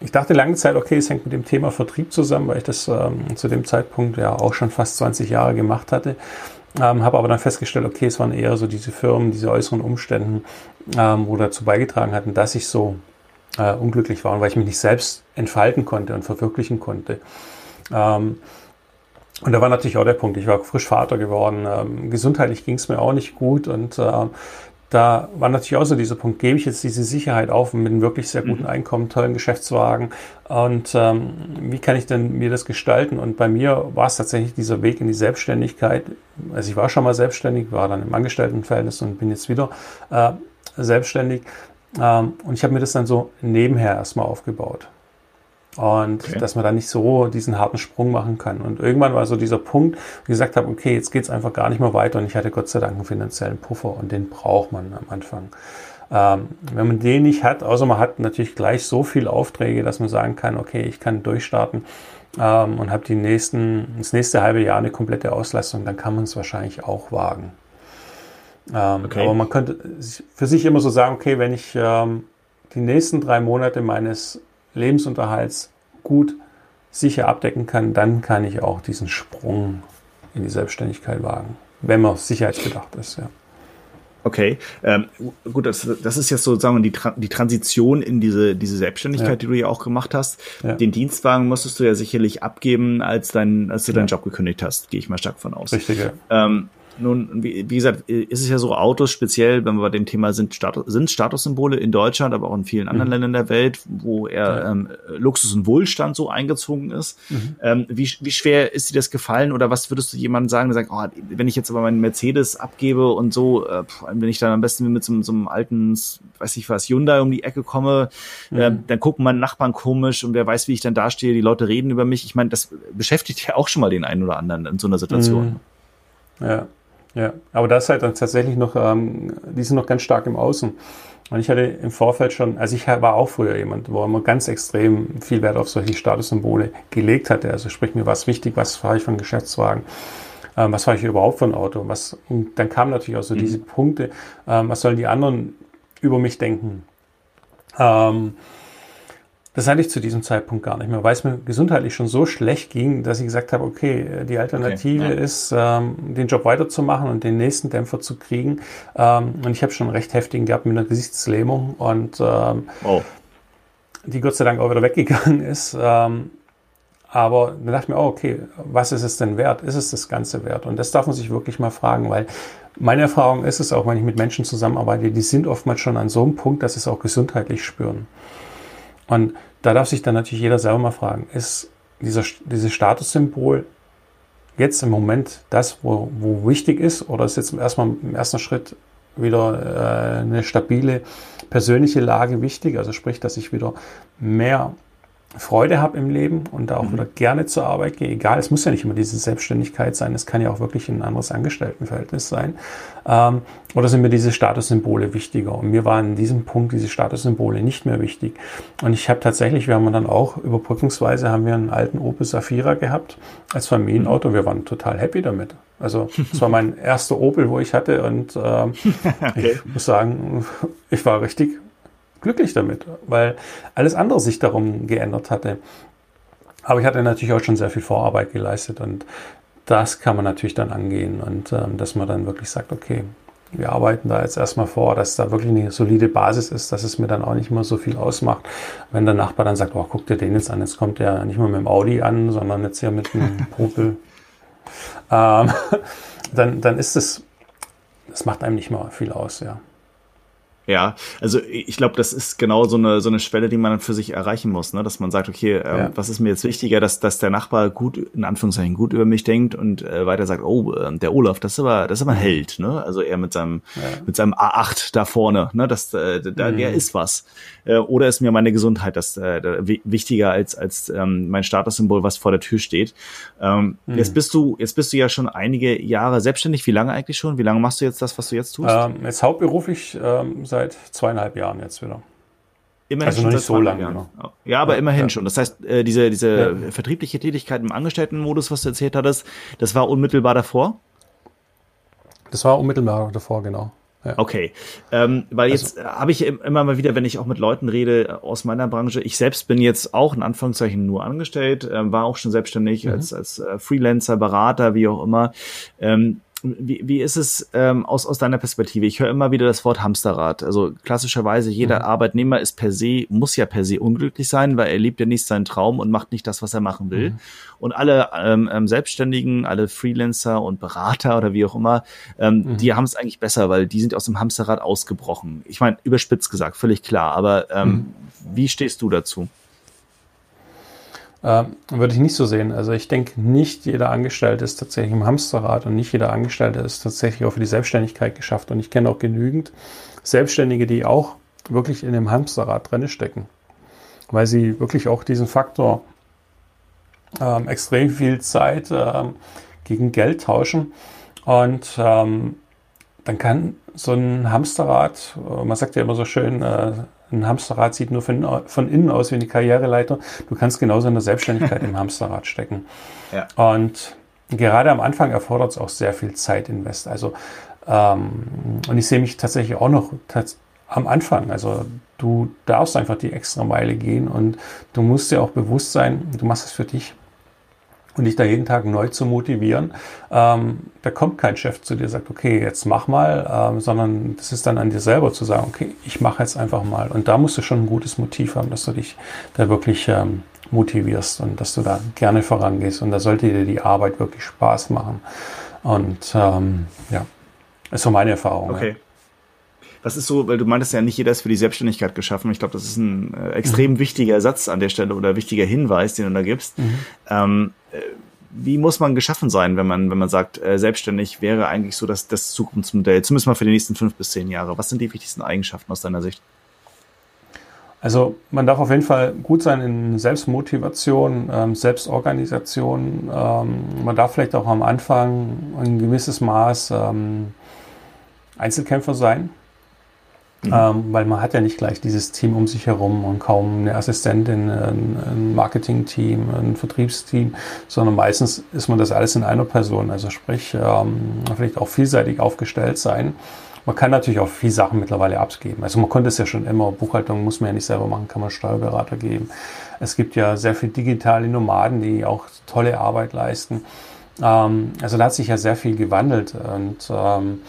ich dachte lange Zeit, okay, es hängt mit dem Thema Vertrieb zusammen, weil ich das ähm, zu dem Zeitpunkt ja auch schon fast 20 Jahre gemacht hatte. Ähm, habe aber dann festgestellt, okay, es waren eher so diese Firmen, diese äußeren Umstände, ähm, wo dazu beigetragen hatten, dass ich so äh, unglücklich war und weil ich mich nicht selbst entfalten konnte und verwirklichen konnte. Ähm, und da war natürlich auch der Punkt, ich war frisch Vater geworden, ähm, gesundheitlich ging es mir auch nicht gut und äh, da war natürlich auch so dieser Punkt, gebe ich jetzt diese Sicherheit auf mit einem wirklich sehr guten mhm. Einkommen, tollen Geschäftswagen und ähm, wie kann ich denn mir das gestalten? Und bei mir war es tatsächlich dieser Weg in die Selbstständigkeit. Also ich war schon mal selbstständig, war dann im Angestelltenverhältnis und bin jetzt wieder äh, selbstständig. Ähm, und ich habe mir das dann so nebenher erstmal aufgebaut. Und okay. dass man da nicht so diesen harten Sprung machen kann. Und irgendwann war so dieser Punkt, wo ich gesagt habe, okay, jetzt geht's einfach gar nicht mehr weiter. Und ich hatte Gott sei Dank einen finanziellen Puffer und den braucht man am Anfang. Ähm, wenn man den nicht hat, außer man hat natürlich gleich so viele Aufträge, dass man sagen kann, okay, ich kann durchstarten ähm, und habe die nächsten, das nächste halbe Jahr eine komplette Auslastung, dann kann man es wahrscheinlich auch wagen. Ähm, okay. Aber man könnte für sich immer so sagen, okay, wenn ich ähm, die nächsten drei Monate meines Lebensunterhalts gut sicher abdecken kann, dann kann ich auch diesen Sprung in die Selbstständigkeit wagen, wenn man sicherheitsbedacht ist. Ja. Okay, ähm, gut, das, das ist jetzt sozusagen die, Tra die Transition in diese, diese Selbstständigkeit, ja. die du ja auch gemacht hast. Ja. Den Dienstwagen musstest du ja sicherlich abgeben, als, dein, als du ja. deinen Job gekündigt hast, gehe ich mal stark von aus. Richtig, ja. Ähm, nun, wie, wie, gesagt, ist es ja so, Autos speziell, wenn wir bei dem Thema sind, Status, sind Statussymbole in Deutschland, aber auch in vielen anderen mhm. Ländern der Welt, wo eher ja. ähm, Luxus und Wohlstand so eingezogen ist. Mhm. Ähm, wie, wie schwer ist dir das gefallen oder was würdest du jemandem sagen, der sagt, oh, wenn ich jetzt aber meinen Mercedes abgebe und so, äh, wenn ich dann am besten mit so, so einem alten, weiß ich was, Hyundai um die Ecke komme, mhm. äh, dann gucken meine Nachbarn komisch und wer weiß, wie ich dann dastehe, die Leute reden über mich. Ich meine, das beschäftigt ja auch schon mal den einen oder anderen in so einer Situation. Mhm. Ja. Ja, aber das ist halt dann tatsächlich noch, ähm, die sind noch ganz stark im Außen. Und ich hatte im Vorfeld schon, also ich war auch früher jemand, wo man ganz extrem viel Wert auf solche Statussymbole gelegt hatte. Also sprich mir was wichtig, was fahre ich von Geschäftswagen, ähm, was fahre ich überhaupt ein Auto. Was, und dann kamen natürlich auch so mhm. diese Punkte, ähm, was sollen die anderen über mich denken. Ähm, Das hatte ich zu diesem Zeitpunkt gar nicht mehr, weil es mir gesundheitlich schon so schlecht ging, dass ich gesagt habe, okay, die Alternative okay, ja. ist, ähm, den Job weiterzumachen und den nächsten Dämpfer zu kriegen. Ähm, und ich habe schon recht heftigen gehabt mit einer Gesichtslähmung und ähm, oh. die Gott sei Dank auch wieder weggegangen ist. Ähm, aber dann dachte ich mir, oh, okay, was ist es denn wert? Ist es das Ganze wert? Und das darf man sich wirklich mal fragen, weil meine Erfahrung ist es auch, wenn ich mit Menschen zusammenarbeite, die sind oftmals schon an so einem Punkt, dass sie es auch gesundheitlich spüren. Und da darf sich dann natürlich jeder selber mal fragen, ist dieser, dieses Statussymbol jetzt im Moment das, wo, wo wichtig ist, oder ist jetzt erstmal im ersten Schritt wieder äh, eine stabile persönliche Lage wichtig? Also sprich, dass ich wieder mehr Freude habe im Leben und da auch mhm. wieder gerne zur Arbeit gehe, egal, es muss ja nicht immer diese Selbstständigkeit sein, es kann ja auch wirklich ein anderes Angestelltenverhältnis sein. Ähm, oder sind mir diese Statussymbole wichtiger? Und mir waren in diesem Punkt diese Statussymbole nicht mehr wichtig. Und ich habe tatsächlich, wir haben dann auch überbrückungsweise haben wir einen alten Opel Safira gehabt als Familienauto. Wir waren total happy damit. Also es war mein erster Opel, wo ich hatte und ähm, okay. ich muss sagen, ich war richtig glücklich damit, weil alles andere sich darum geändert hatte. Aber ich hatte natürlich auch schon sehr viel Vorarbeit geleistet und das kann man natürlich dann angehen und ähm, dass man dann wirklich sagt, okay, wir arbeiten da jetzt erstmal vor, dass da wirklich eine solide Basis ist, dass es mir dann auch nicht mehr so viel ausmacht. Wenn der Nachbar dann sagt, oh, guck dir den jetzt an, jetzt kommt der nicht mehr mit dem Audi an, sondern jetzt hier mit einem Popel, ähm, dann, dann ist es, das macht einem nicht mehr viel aus, ja. Ja, also ich glaube, das ist genau so eine, so eine Schwelle, die man dann für sich erreichen muss, ne? dass man sagt, okay, ähm, ja. was ist mir jetzt wichtiger, dass, dass der Nachbar gut, in Anführungszeichen, gut über mich denkt und äh, weiter sagt, oh, äh, der Olaf, das ist aber, das ist aber ein Held, ne? Also er mit seinem, ja. mit seinem A8 da vorne, ne? Das, äh, da, mhm. der ist was. Äh, oder ist mir meine Gesundheit das äh, wichtiger als, als ähm, mein Statussymbol, was vor der Tür steht. Ähm, mhm. Jetzt bist du, jetzt bist du ja schon einige Jahre selbstständig. Wie lange eigentlich schon? Wie lange machst du jetzt das, was du jetzt tust? Ähm, jetzt hauptberuflich ähm, seit zweieinhalb Jahren jetzt wieder. Immerhin also schon nicht so lange. Genau. Ja, aber ja, immerhin ja. schon. Das heißt, äh, diese, diese ja. vertriebliche Tätigkeit im Angestelltenmodus, was du erzählt hattest, das war unmittelbar davor? Das war unmittelbar davor, genau. Okay, ähm, weil also, jetzt habe ich immer mal wieder, wenn ich auch mit Leuten rede äh, aus meiner Branche, ich selbst bin jetzt auch in Anführungszeichen nur angestellt, äh, war auch schon selbstständig mhm. als, als äh, Freelancer, Berater, wie auch immer. Ähm, wie, wie ist es ähm, aus, aus deiner Perspektive? Ich höre immer wieder das Wort Hamsterrad. Also klassischerweise jeder mhm. Arbeitnehmer ist per se, muss ja per se unglücklich sein, weil er lebt ja nicht seinen Traum und macht nicht das, was er machen will. Mhm. Und alle ähm, ähm, Selbstständigen, alle Freelancer und Berater oder wie auch immer, ähm, mhm. die haben es eigentlich besser, weil die sind aus dem Hamsterrad ausgebrochen. Ich meine, überspitzt gesagt, völlig klar. Aber ähm, mhm. wie stehst du dazu? Äh, würde ich nicht so sehen. Also ich denke, nicht jeder Angestellte ist tatsächlich im Hamsterrad und nicht jeder Angestellte ist tatsächlich auch für die Selbstständigkeit geschafft. Und ich kenne auch genügend Selbstständige, die auch wirklich in dem Hamsterrad drin stecken, weil sie wirklich auch diesen Faktor ähm, extrem viel Zeit ähm, gegen Geld tauschen. Und ähm, dann kann so ein Hamsterrad, äh, man sagt ja immer so schön, äh, ein Hamsterrad sieht nur von, von innen aus wie eine Karriereleiter. Du kannst genauso in der Selbstständigkeit im Hamsterrad stecken. Ja. Und gerade am Anfang erfordert es auch sehr viel Zeit invest. Also ähm, und ich sehe mich tatsächlich auch noch tats am Anfang. Also du darfst einfach die extra Meile gehen und du musst dir auch bewusst sein, du machst es für dich und dich da jeden Tag neu zu motivieren. Ähm, da kommt kein Chef zu dir, sagt, okay, jetzt mach mal, ähm, sondern das ist dann an dir selber zu sagen, okay, ich mache jetzt einfach mal. Und da musst du schon ein gutes Motiv haben, dass du dich da wirklich ähm, motivierst und dass du da gerne vorangehst. Und da sollte dir die Arbeit wirklich Spaß machen. Und ähm, ja, ist so meine Erfahrung. Okay. Ja. Was ist so, weil du meintest ja, nicht jeder ist für die Selbstständigkeit geschaffen. Ich glaube, das ist ein äh, extrem mhm. wichtiger Satz an der Stelle oder wichtiger Hinweis, den du da gibst. Mhm. Ähm, äh, wie muss man geschaffen sein, wenn man, wenn man sagt, äh, selbstständig wäre eigentlich so das, das Zukunftsmodell, zumindest mal für die nächsten fünf bis zehn Jahre? Was sind die wichtigsten Eigenschaften aus deiner Sicht? Also man darf auf jeden Fall gut sein in Selbstmotivation, ähm, Selbstorganisation. Ähm, man darf vielleicht auch am Anfang ein gewisses Maß ähm, Einzelkämpfer sein. Mhm. Ähm, weil man hat ja nicht gleich dieses Team um sich herum und kaum eine Assistentin, ein, ein Marketing-Team, ein Vertriebsteam, sondern meistens ist man das alles in einer Person. Also sprich, ähm, vielleicht auch vielseitig aufgestellt sein man kann natürlich auch viele Sachen mittlerweile abgeben. Also man konnte es ja schon immer, Buchhaltung muss man ja nicht selber machen, kann man Steuerberater geben. Es gibt ja sehr viele digitale Nomaden, die auch tolle Arbeit leisten. Ähm, also da hat sich ja sehr viel gewandelt und ähm,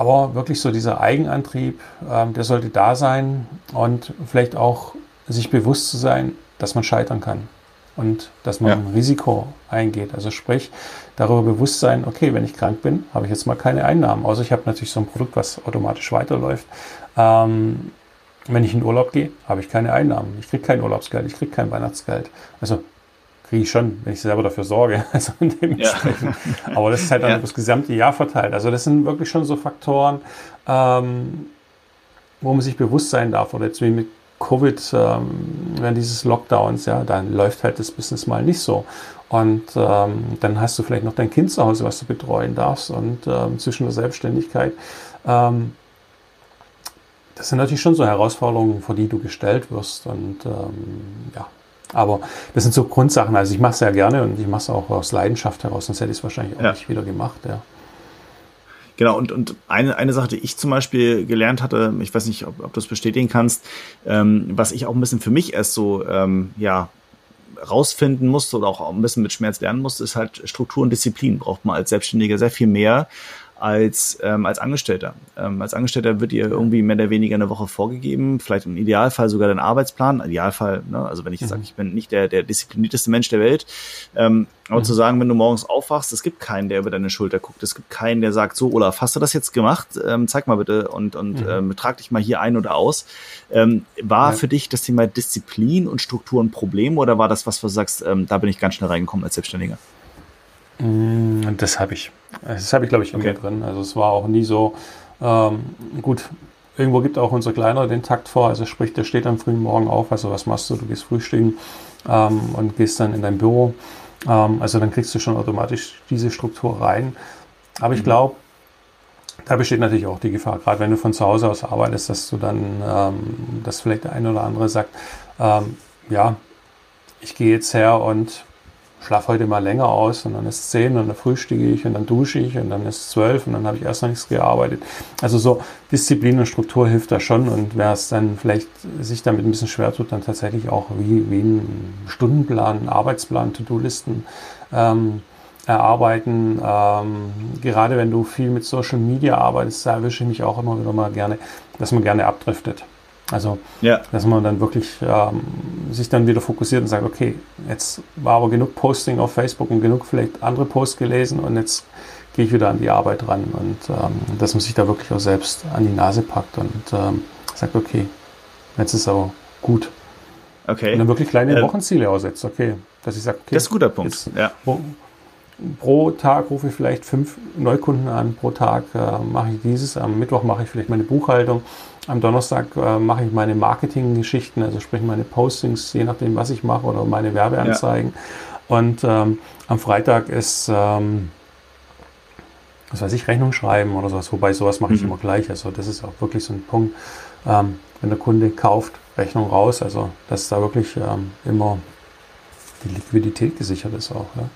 aber wirklich so dieser Eigenantrieb, ähm, der sollte da sein und vielleicht auch sich bewusst zu sein, dass man scheitern kann und dass man ja. ein Risiko eingeht. Also sprich, darüber bewusst sein, okay, wenn ich krank bin, habe ich jetzt mal keine Einnahmen. Außer ich habe natürlich so ein Produkt, was automatisch weiterläuft. Ähm, wenn ich in Urlaub gehe, habe ich keine Einnahmen. Ich kriege kein Urlaubsgeld, ich kriege kein Weihnachtsgeld. Also kriege ich schon, wenn ich selber dafür sorge. Also dementsprechend. Ja. Aber das ist halt dann ja. das gesamte Jahr verteilt. Also das sind wirklich schon so Faktoren, ähm, wo man sich bewusst sein darf. Oder jetzt wie mit Covid, ähm, während dieses Lockdowns, ja, dann läuft halt das Business mal nicht so. Und ähm, dann hast du vielleicht noch dein Kind zu Hause, was du betreuen darfst und ähm, zwischen der Selbstständigkeit. Ähm, das sind natürlich schon so Herausforderungen, vor die du gestellt wirst. Und ähm, ja, aber das sind so Grundsachen. Also ich mache es ja gerne und ich mache es auch aus Leidenschaft heraus, sonst hätte ich es wahrscheinlich auch ja. nicht wieder gemacht. Ja. Genau, und, und eine, eine Sache, die ich zum Beispiel gelernt hatte, ich weiß nicht, ob, ob du es bestätigen kannst, ähm, was ich auch ein bisschen für mich erst so, ähm, ja, rausfinden musste oder auch ein bisschen mit Schmerz lernen musste, ist halt Struktur und Disziplin. Braucht man als Selbstständiger sehr viel mehr, als, ähm, als Angestellter. Ähm, als Angestellter wird dir irgendwie mehr oder weniger eine Woche vorgegeben, vielleicht im Idealfall sogar dein Arbeitsplan. Idealfall, ne? also wenn ich mhm. sage, ich bin nicht der, der disziplinierteste Mensch der Welt, ähm, aber mhm. zu sagen, wenn du morgens aufwachst, es gibt keinen, der über deine Schulter guckt. Es gibt keinen, der sagt, so Olaf, hast du das jetzt gemacht? Ähm, zeig mal bitte und, und mhm. ähm, trag dich mal hier ein oder aus. Ähm, war ja. für dich das Thema Disziplin und Struktur ein Problem oder war das was, was du sagst, ähm, da bin ich ganz schnell reingekommen als Selbstständiger? Mm, das habe ich. Das habe ich, glaube ich, immer okay. drin. Also es war auch nie so, ähm, gut, irgendwo gibt auch unser Kleiner den Takt vor. Also sprich, der steht am frühen Morgen auf. Also was machst du? Du gehst frühstücken ähm, und gehst dann in dein Büro. Ähm, also dann kriegst du schon automatisch diese Struktur rein. Aber ich mhm. glaube, da besteht natürlich auch die Gefahr, gerade wenn du von zu Hause aus arbeitest, dass du dann, ähm, dass vielleicht der eine oder andere sagt, ähm, ja, ich gehe jetzt her und schlafe heute mal länger aus und dann ist zehn und dann frühstücke ich und dann dusche ich und dann ist zwölf und dann habe ich erst noch nichts gearbeitet. Also so Disziplin und Struktur hilft da schon und wer es dann vielleicht sich damit ein bisschen schwer tut, dann tatsächlich auch wie, wie ein Stundenplan, einen Arbeitsplan, To-Do-Listen ähm, erarbeiten. Ähm, gerade wenn du viel mit Social Media arbeitest, da erwische ich mich auch immer wieder mal gerne, dass man gerne abdriftet. Also, ja. dass man dann wirklich ähm, sich dann wieder fokussiert und sagt, okay, jetzt war aber genug Posting auf Facebook und genug vielleicht andere Posts gelesen und jetzt gehe ich wieder an die Arbeit ran und ähm, dass man sich da wirklich auch selbst an die Nase packt und ähm, sagt, okay, jetzt ist aber gut. Okay. Und dann wirklich kleine äh, Wochenziele aussetzt, okay. Dass ich sage, okay. Das ist ein guter Punkt. Jetzt, ja. Pro, pro, Tag rufe ich vielleicht fünf Neukunden an, pro Tag äh, mache ich dieses, am Mittwoch mache ich vielleicht meine Buchhaltung, am Donnerstag äh, mache ich meine Marketinggeschichten, also sprich meine Postings, je nachdem, was ich mache, oder meine Werbeanzeigen. Ja. Und ähm, am Freitag ist, ähm, was weiß ich, Rechnung schreiben oder sowas. Wobei sowas mache ich mhm. immer gleich. Also das ist auch wirklich so ein Punkt, ähm, wenn der Kunde kauft, Rechnung raus. Also dass da wirklich ähm, immer die Liquidität gesichert ist auch. Ja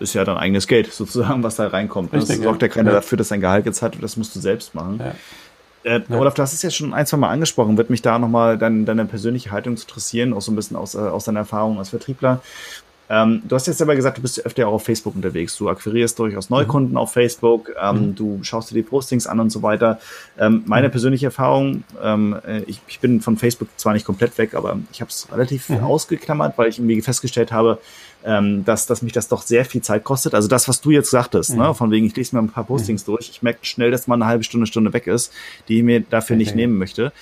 ist ja dein eigenes Geld sozusagen, was da reinkommt. Richtig, das sorgt ja keiner ja. dafür, dass dein Gehalt gezahlt wird, das musst du selbst machen. Ja. Äh. Olaf, du hast es ja schon ein, zwei Mal angesprochen. Wird mich da nochmal dein, deine persönliche Haltung zu interessieren, auch so ein bisschen aus, äh, aus deiner Erfahrung als Vertriebler. Ähm, du hast jetzt selber gesagt, du bist öfter auch auf Facebook unterwegs. Du akquirierst durchaus Neukunden mhm. auf Facebook, ähm, mhm. du schaust dir die Postings an und so weiter. Ähm, meine mhm. persönliche Erfahrung, ähm, äh, ich, ich, bin von Facebook zwar nicht komplett weg, aber ich habe es relativ mhm. ausgeklammert, weil ich irgendwie festgestellt habe, ähm, dass, dass mich das doch sehr viel Zeit kostet. Also das, was du jetzt sagtest, ne, mhm. ne, von wegen, ich lese mir ein paar Postings mhm. durch, ich merke schnell, dass mal eine halbe Stunde, Stunde weg ist, die ich mir dafür okay. nicht nehmen möchte.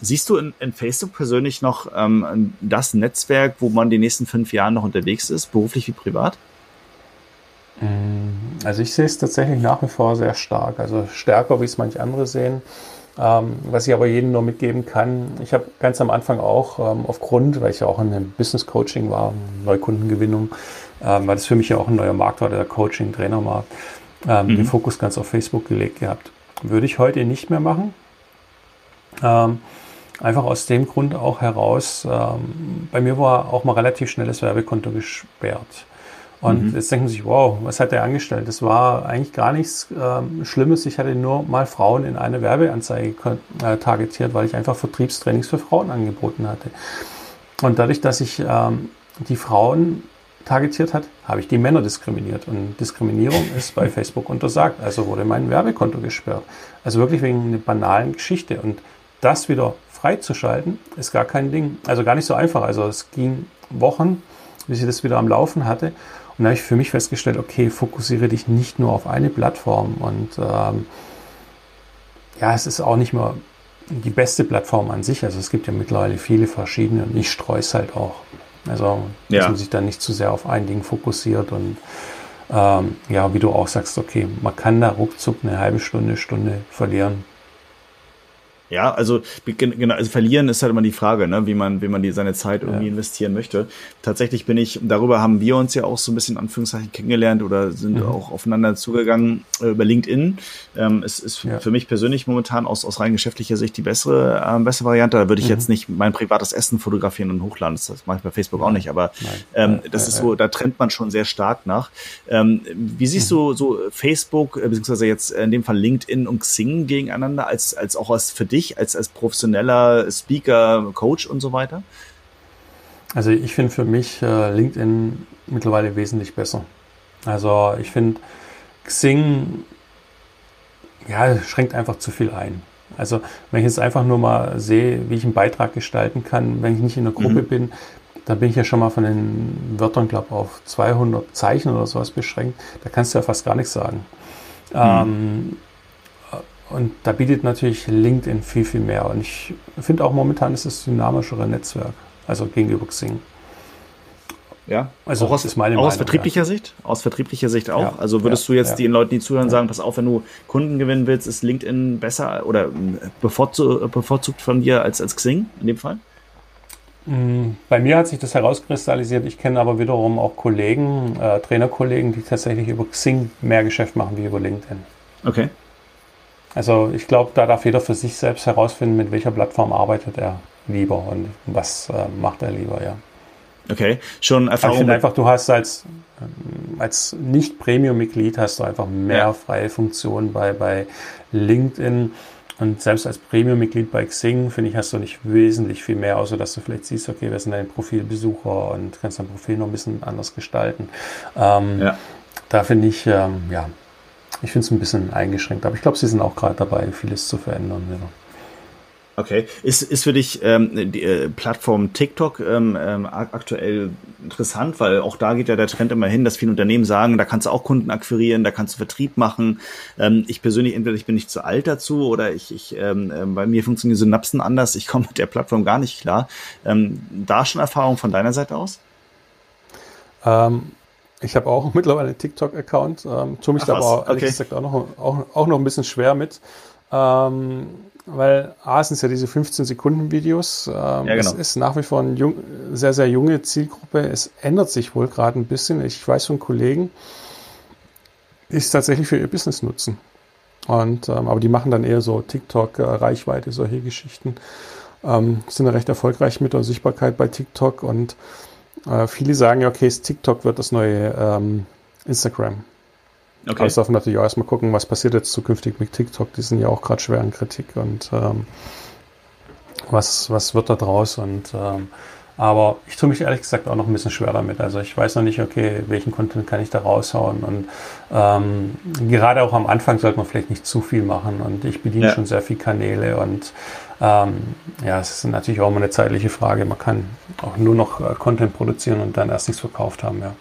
Siehst du in, in Facebook persönlich noch ähm, das Netzwerk, wo man die nächsten fünf Jahre noch unterwegs ist, beruflich wie privat? Mm, also ich sehe es tatsächlich nach wie vor sehr stark, also stärker, wie es manche andere sehen. Ähm, was ich aber jedem nur mitgeben kann, ich habe ganz am Anfang auch ähm, aufgrund, weil ich ja auch in einem Business Coaching war, Neukundengewinnung, ähm, weil das für mich ja auch ein neuer Markt war, der Coaching-Trainermarkt, ähm, mhm. den Fokus ganz auf Facebook gelegt gehabt. Würde ich heute nicht mehr machen. Ähm, Einfach aus dem Grund auch heraus, ähm, bei mir war auch mal relativ schnell das Werbekonto gesperrt. Und mhm. jetzt denken sie sich, wow, was hat der angestellt? Das war eigentlich gar nichts ähm, Schlimmes. Ich hatte nur mal Frauen in eine Werbeanzeige äh, targetiert, weil ich einfach Vertriebstrainings für Frauen angeboten hatte. Und dadurch, dass ich ähm, die Frauen targetiert hat, habe ich die Männer diskriminiert. Und Diskriminierung ist bei Facebook untersagt. Also wurde mein Werbekonto gesperrt. Also wirklich wegen einer banalen Geschichte. Und das wieder freizuschalten, ist gar kein Ding. Also gar nicht so einfach. Also es ging Wochen, bis ich das wieder am Laufen hatte. Und da habe ich für mich festgestellt, okay, fokussiere dich nicht nur auf eine Plattform. Und ähm, ja, es ist auch nicht mehr die beste Plattform an sich. Also es gibt ja mittlerweile viele verschiedene und ich streue es halt auch. Also, dass ja. man sich dann nicht zu sehr auf ein Ding fokussiert und ähm, ja, wie du auch sagst, okay, man kann da ruckzuck eine halbe Stunde, Stunde verlieren. Ja, also genau, also verlieren ist halt immer die Frage, ne, wie man, wie man die seine Zeit irgendwie ja. investieren möchte. Tatsächlich bin ich, darüber haben wir uns ja auch so ein bisschen in Anführungszeichen kennengelernt oder sind mhm. auch aufeinander zugegangen äh, über LinkedIn. Ähm, es ist ja. für mich persönlich momentan aus, aus rein geschäftlicher Sicht die bessere, äh, bessere Variante. Da würde ich mhm. jetzt nicht mein privates Essen fotografieren und hochladen. Das, mache ich bei Facebook auch nicht, aber ähm, das ist so, da trennt man schon sehr stark nach. Ähm, wie siehst mhm. du so Facebook, äh, beziehungsweise jetzt in dem Fall LinkedIn und Xing gegeneinander als, als auch als für dich dich als, als professioneller Speaker, Coach und so weiter? Also ich finde für mich äh, LinkedIn mittlerweile wesentlich besser. Also ich finde Xing ja, schränkt einfach zu viel ein. Also wenn ich jetzt einfach nur mal sehe, wie ich einen Beitrag gestalten kann, wenn ich nicht in der Gruppe mhm. bin, dann bin ich ja schon mal von den Wörtern, glaube ich, auf 200 Zeichen oder sowas beschränkt. Da kannst du ja fast gar nichts sagen. Mhm. Ähm, und da bietet natürlich LinkedIn viel, viel mehr. Und ich finde auch momentan ist es dynamischere Netzwerk, also gegenüber Xing. Ja, also auch aus, ist meine auch Meinung, aus vertrieblicher ja. Sicht? Aus vertrieblicher Sicht auch? Ja, also würdest ja, du jetzt den Leuten, die zuhören, sagen, pass auf, wenn du Kunden gewinnen willst, ist LinkedIn besser oder bevorzugt, bevorzugt von dir als, als Xing in dem Fall? Mm, bei mir hat sich das herauskristallisiert. Ich kenne aber wiederum auch Kollegen, äh, Trainerkollegen, die tatsächlich über Xing mehr Geschäft machen wie über LinkedIn. Okay. Also ich glaube, da darf jeder für sich selbst herausfinden, mit welcher Plattform arbeitet er lieber und was äh, macht er lieber, ja. Okay, schon Erfahrung. Ich finde einfach, du hast als, ähm, als Nicht-Premium-Mitglied hast du einfach mehr ja. freie Funktionen bei, bei LinkedIn. Und selbst als Premium-Mitglied bei Xing, finde ich, hast du nicht wesentlich viel mehr, außer dass du vielleicht siehst, okay, wer sind deine Profilbesucher und kannst dein Profil noch ein bisschen anders gestalten. Ähm, ja. Da finde ich, ähm, ja, ich finde es ein bisschen eingeschränkt, aber ich glaube, sie sind auch gerade dabei, vieles zu verändern. Ja. Okay. Ist, ist für dich ähm, die äh, Plattform TikTok ähm, ähm, aktuell interessant, weil auch da geht ja der Trend immer hin, dass viele Unternehmen sagen, da kannst du auch Kunden akquirieren, da kannst du Vertrieb machen. Ähm, ich persönlich, entweder ich bin nicht zu alt dazu oder ich, ich ähm, äh, bei mir funktionieren Synapsen anders, ich komme mit der Plattform gar nicht klar. Ähm, da schon Erfahrung von deiner Seite aus? Ähm, ich habe auch mittlerweile einen TikTok-Account, ähm, tue mich Ach, da aber ehrlich okay. gesagt auch noch, auch, auch noch ein bisschen schwer mit. Ähm, weil A sind ja diese 15-Sekunden-Videos. Ähm, ja, genau. Es ist nach wie vor eine jung, sehr, sehr junge Zielgruppe. Es ändert sich wohl gerade ein bisschen. Ich weiß von Kollegen, die es tatsächlich für ihr Business nutzen. Und, ähm, aber die machen dann eher so TikTok, äh, Reichweite, solche Geschichten. Ähm, sind recht erfolgreich mit der Sichtbarkeit bei TikTok und äh, viele sagen ja, okay, TikTok wird das neue ähm, Instagram. Okay. Also darf man natürlich auch erstmal gucken, was passiert jetzt zukünftig mit TikTok. Die sind ja auch gerade schwer in Kritik und ähm, was, was wird da draus und ähm, aber ich tue mich ehrlich gesagt auch noch ein bisschen schwer damit. Also ich weiß noch nicht, okay, welchen Content kann ich da raushauen. Und ähm, gerade auch am Anfang sollte man vielleicht nicht zu viel machen. Und ich bediene ja. schon sehr viele Kanäle und ähm, ja, es ist natürlich auch immer eine zeitliche Frage. Man kann auch nur noch äh, Content produzieren und dann erst nichts verkauft haben, ja.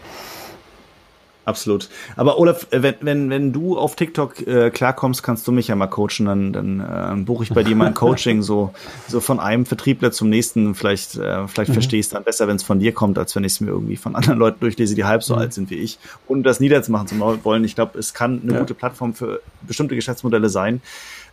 Absolut. Aber Olaf, äh, wenn, wenn, wenn du auf TikTok äh, klarkommst, kannst du mich ja mal coachen, dann, dann äh, buche ich bei dir mal ein Coaching, so, so von einem Vertriebler zum nächsten. Vielleicht, äh, vielleicht mhm. verstehe ich es dann besser, wenn es von dir kommt, als wenn ich es mir irgendwie von anderen Leuten durchlese, die halb so mhm. alt sind wie ich. Und das niederzumachen zu wollen. Ich glaube, es kann eine ja. gute Plattform für bestimmte Geschäftsmodelle sein.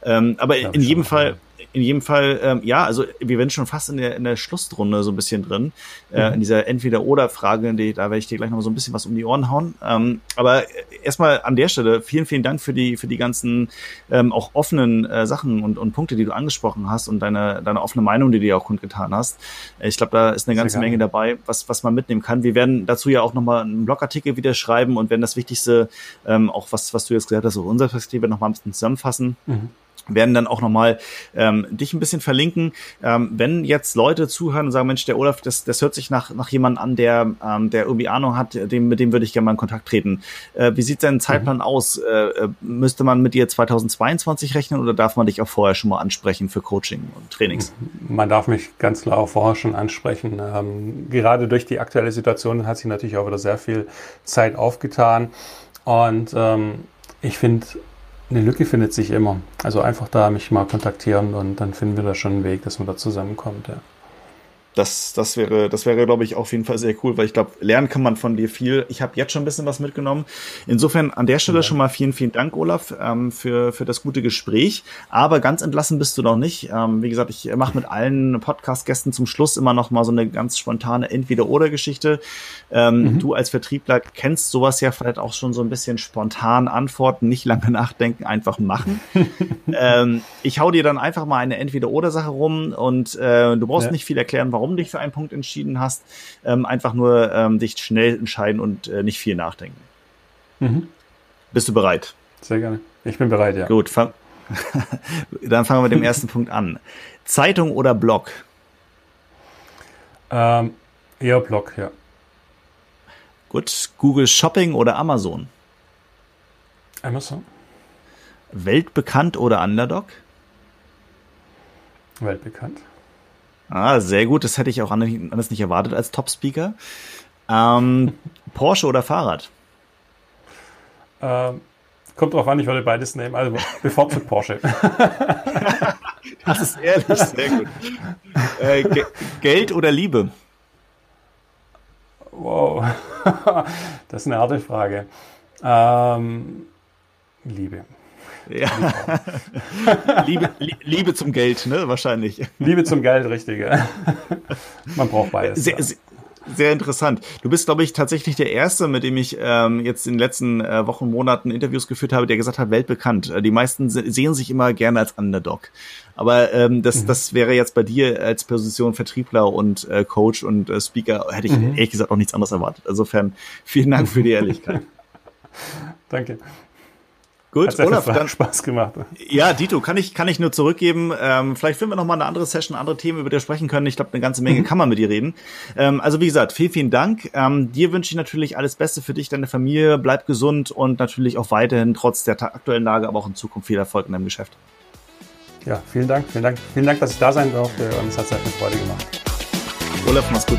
Ähm, aber in jedem Fall, in jedem Fall, ähm, ja, also wir werden schon fast in der, in der Schlussrunde so ein bisschen drin, äh, mhm. in dieser Entweder-Oder-Frage, die, da werde ich dir gleich noch mal so ein bisschen was um die Ohren hauen. Ähm, aber erstmal an der Stelle vielen, vielen Dank für die, für die ganzen ähm, auch offenen äh, Sachen und, und Punkte, die du angesprochen hast und deine, deine offene Meinung, die du ja auch kundgetan hast. Ich glaube, da ist eine ganze Menge dabei, was, was man mitnehmen kann. Wir werden dazu ja auch nochmal einen Blogartikel wieder schreiben und werden das Wichtigste, ähm, auch was, was du jetzt gesagt hast, aus unserer Perspektive nochmal ein bisschen zusammenfassen. Mhm werden dann auch nochmal ähm, dich ein bisschen verlinken. Ähm, wenn jetzt Leute zuhören und sagen, Mensch, der Olaf, das, das hört sich nach, nach jemandem an, der, ähm, der irgendwie Ahnung hat, dem, mit dem würde ich gerne mal in Kontakt treten. Äh, wie sieht dein Zeitplan mhm. aus? Äh, äh müsste man mit dir 2022 rechnen oder darf man dich auch vorher schon mal ansprechen für Coaching und Trainings? Man darf mich ganz klar auch vorher schon ansprechen. Ähm, gerade durch die aktuelle Situation hat sich natürlich auch wieder sehr viel Zeit aufgetan. Und ähm, ich finde eine Lücke findet sich immer. Also einfach da mich mal kontaktieren und dann finden wir da schon einen Weg, dass man da zusammenkommt. Ja das, das wäre, das wäre, glaube ich, auf jeden Fall sehr cool, weil ich glaube, lernen kann man von dir viel. Ich habe jetzt schon ein bisschen was mitgenommen. Insofern an der Stelle ja. schon mal vielen, vielen Dank, Olaf, ähm, für, für das gute Gespräch. Aber ganz entlassen bist du noch nicht. Ähm, wie gesagt, ich mache mit allen Podcast-Gästen zum Schluss immer noch mal so eine ganz spontane Entweder-Oder-Geschichte. Ähm, mhm. Du als Vertriebler kennst sowas ja vielleicht auch schon so ein bisschen spontan antworten, nicht lange nachdenken, einfach machen. ähm, ich hau dir dann einfach mal eine Entweder-Oder-Sache rum und äh, du brauchst ja. nicht viel erklären, warum warum du dich für einen Punkt entschieden hast. Ähm, einfach nur ähm, dich schnell entscheiden und äh, nicht viel nachdenken. Mhm. Bist du bereit? Sehr gerne. Ich bin bereit, ja. Gut, fang dann fangen wir mit dem ersten Punkt an. Zeitung oder Blog? Ähm, eher Blog, ja. Gut. Google Shopping oder Amazon? Amazon. Weltbekannt oder Underdog? Weltbekannt. Ah, sehr gut. Das hätte ich auch anders nicht erwartet als Top-Speaker. Ähm, Porsche oder Fahrrad? Ähm, kommt drauf an, ich würde beides nehmen. Also bevorzugt Porsche. das ist ehrlich, sehr gut. Äh, Ge Geld oder Liebe? Wow, das ist eine harte Frage. Ähm, Liebe. Ja. Liebe, Liebe zum Geld, ne? Wahrscheinlich. Liebe zum Geld, richtig. Ja. Man braucht beides. Sehr, sehr, sehr interessant. Du bist, glaube ich, tatsächlich der Erste, mit dem ich ähm, jetzt in den letzten äh, Wochen, Monaten Interviews geführt habe, der gesagt hat, weltbekannt. Äh, die meisten sehen sich immer gerne als Underdog. Aber ähm, das, mhm. das wäre jetzt bei dir als Position Vertriebler und äh, Coach und äh, Speaker, hätte ich mhm. ehrlich gesagt auch nichts anderes erwartet. Insofern vielen Dank für die Ehrlichkeit. Danke. Gut, Hat Olaf, dann Spaß gemacht. Ja, Dito, kann ich kann ich nur zurückgeben. Ähm, vielleicht finden wir noch mal eine andere Session, andere Themen, über die wir sprechen können. Ich glaube, eine ganze Menge mhm. kann man mit dir reden. Ähm, also wie gesagt, vielen vielen Dank. Ähm, dir wünsche ich natürlich alles Beste für dich, deine Familie. Bleib gesund und natürlich auch weiterhin trotz der aktuellen Lage, aber auch in Zukunft viel Erfolg in deinem Geschäft. Ja, vielen Dank, vielen Dank, vielen Dank, dass ich da sein durfte es hat sehr viel Freude gemacht. Olaf, mach's gut.